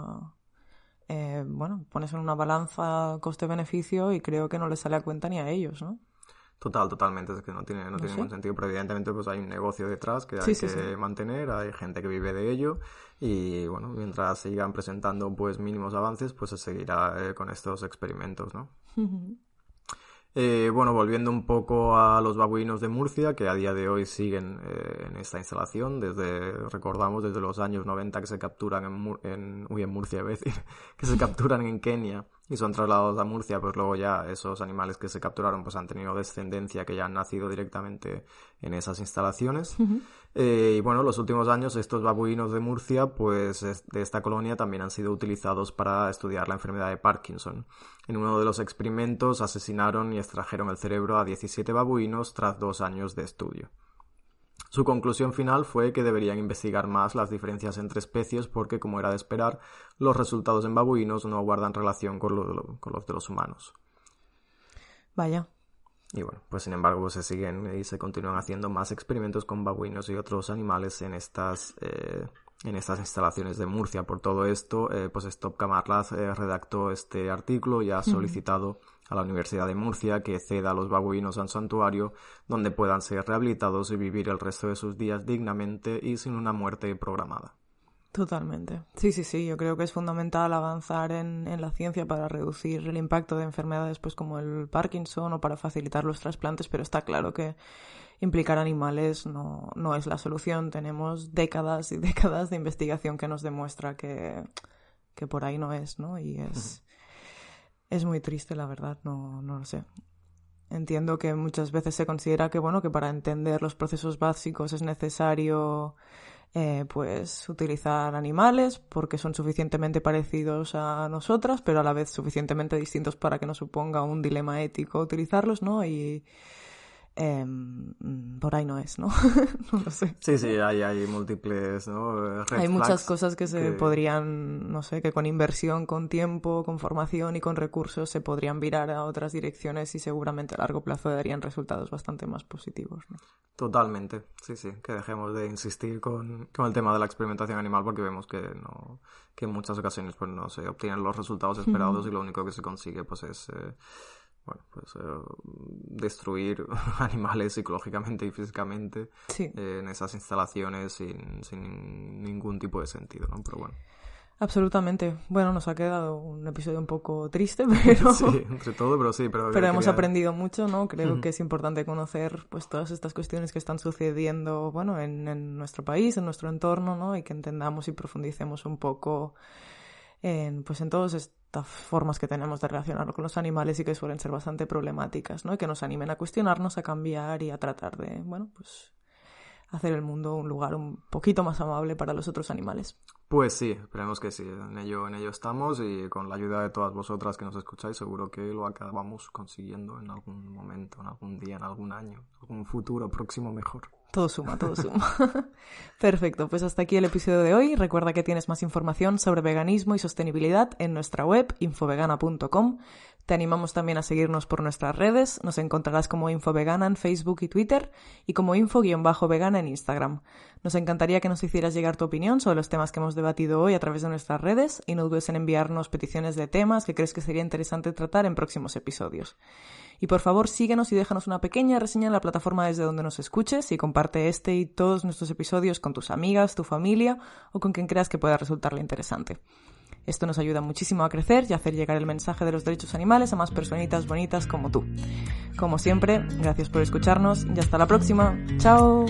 eh, bueno, pones en una balanza coste-beneficio y creo que no les sale a cuenta ni a ellos, ¿no? Total, totalmente, es que no tiene, no tiene ningún sentido, pero evidentemente pues hay un negocio detrás que hay Sí, sí, que sí. mantener, hay gente que vive de ello y bueno, mientras sigan presentando pues mínimos avances, pues se seguirá eh, con estos experimentos, ¿no? Eh, bueno, volviendo un poco a los babuinos de Murcia, que a día de hoy siguen eh, en esta instalación, desde, recordamos, desde los años 90 que se capturan en, Mur- en, uy, en Murcia, a que se capturan en Kenia y son trasladados a Murcia, pues luego ya esos animales que se capturaron pues han tenido descendencia que ya han nacido directamente en esas instalaciones. Eh, y bueno, los últimos años estos babuinos de Murcia, pues es- de esta colonia también han sido utilizados para estudiar la enfermedad de Parkinson. En uno de los experimentos asesinaron y extrajeron el cerebro a 17 babuinos tras dos años de estudio. Su conclusión final fue que deberían investigar más las diferencias entre especies porque, como era de esperar, los resultados en babuinos no guardan relación con, lo los de los humanos. Vaya. Y bueno, pues sin embargo se siguen y se continúan haciendo más experimentos con babuinos y otros animales en estas, eh, en estas instalaciones de Murcia. Por todo esto, eh, pues Stop Camarlas eh, redactó este artículo y ha solicitado a la Universidad de Murcia que ceda a los babuinos un santuario donde puedan ser rehabilitados y vivir el resto de sus días dignamente y sin una muerte programada. Totalmente. Sí, sí, sí. Yo creo que es fundamental avanzar en, en la ciencia para reducir el impacto de enfermedades pues como el Parkinson o para facilitar los trasplantes, pero está claro que implicar animales no, no es la solución. Tenemos décadas y décadas de investigación que nos demuestra que, que por ahí no es, ¿no? Y es, es muy triste, la verdad. No, no lo sé. Entiendo que muchas veces se considera que, bueno, que para entender los procesos básicos es necesario eh, pues utilizar animales porque son suficientemente parecidos a nosotras, pero a la vez suficientemente distintos para que no suponga un dilema ético utilizarlos, ¿no? Y em, por ahí no es, ¿no? no lo sé. Sí, sí, hay, hay múltiples, ¿no? Red Hay muchas cosas que se que- podrían, no sé, que con inversión, con tiempo, con formación y con recursos se podrían virar a otras direcciones y seguramente a largo plazo darían resultados bastante más positivos. ¿no? Totalmente, sí, sí, que dejemos de insistir con, con el tema de la experimentación animal porque vemos que no, que en muchas ocasiones pues no se obtienen los resultados esperados y lo único que se consigue pues es eh, bueno pues eh, destruir animales psicológicamente y físicamente Sí. eh, en esas instalaciones sin, sin ningún tipo de sentido, ¿no? Pero bueno, Absolutamente. Bueno, nos ha quedado un episodio un poco triste, pero, sí, entre todo, pero sí, pero, pero hemos quería- aprendido mucho, ¿no? Creo que es importante conocer pues todas estas cuestiones que están sucediendo, bueno, en, en nuestro país, en nuestro entorno, ¿no? Y que entendamos y profundicemos un poco en, pues en todas estas formas que tenemos de relacionarnos con los animales y que suelen ser bastante problemáticas, ¿no? Y que nos animen a cuestionarnos, a cambiar y a tratar de, bueno, pues hacer el mundo un lugar un poquito más amable para los otros animales. Pues sí, esperemos que sí, en ello, en ello estamos y con la ayuda de todas vosotras que nos escucháis seguro que lo acabamos consiguiendo en algún momento, en algún día, en algún año, en algún futuro próximo mejor. Todo suma, todo suma. Perfecto, pues hasta aquí el episodio de hoy. Recuerda que tienes más información sobre veganismo y sostenibilidad en nuestra web infovegana.com. Te animamos también a seguirnos por nuestras redes. Nos encontrarás como Infovegana en Facebook y Twitter y como info-vegana en Instagram. Nos encantaría que nos hicieras llegar tu opinión sobre los temas que hemos debatido hoy a través de nuestras redes y no dudes en enviarnos peticiones de temas que crees que sería interesante tratar en próximos episodios. Y por favor síguenos y déjanos una pequeña reseña en la plataforma desde donde nos escuches y comparte este y todos nuestros episodios con tus amigas, tu familia o con quien creas que pueda resultarle interesante. Esto nos ayuda muchísimo a crecer y a hacer llegar el mensaje de los derechos animales a más personitas bonitas como tú. Como siempre, gracias por escucharnos y hasta la próxima. ¡Chao!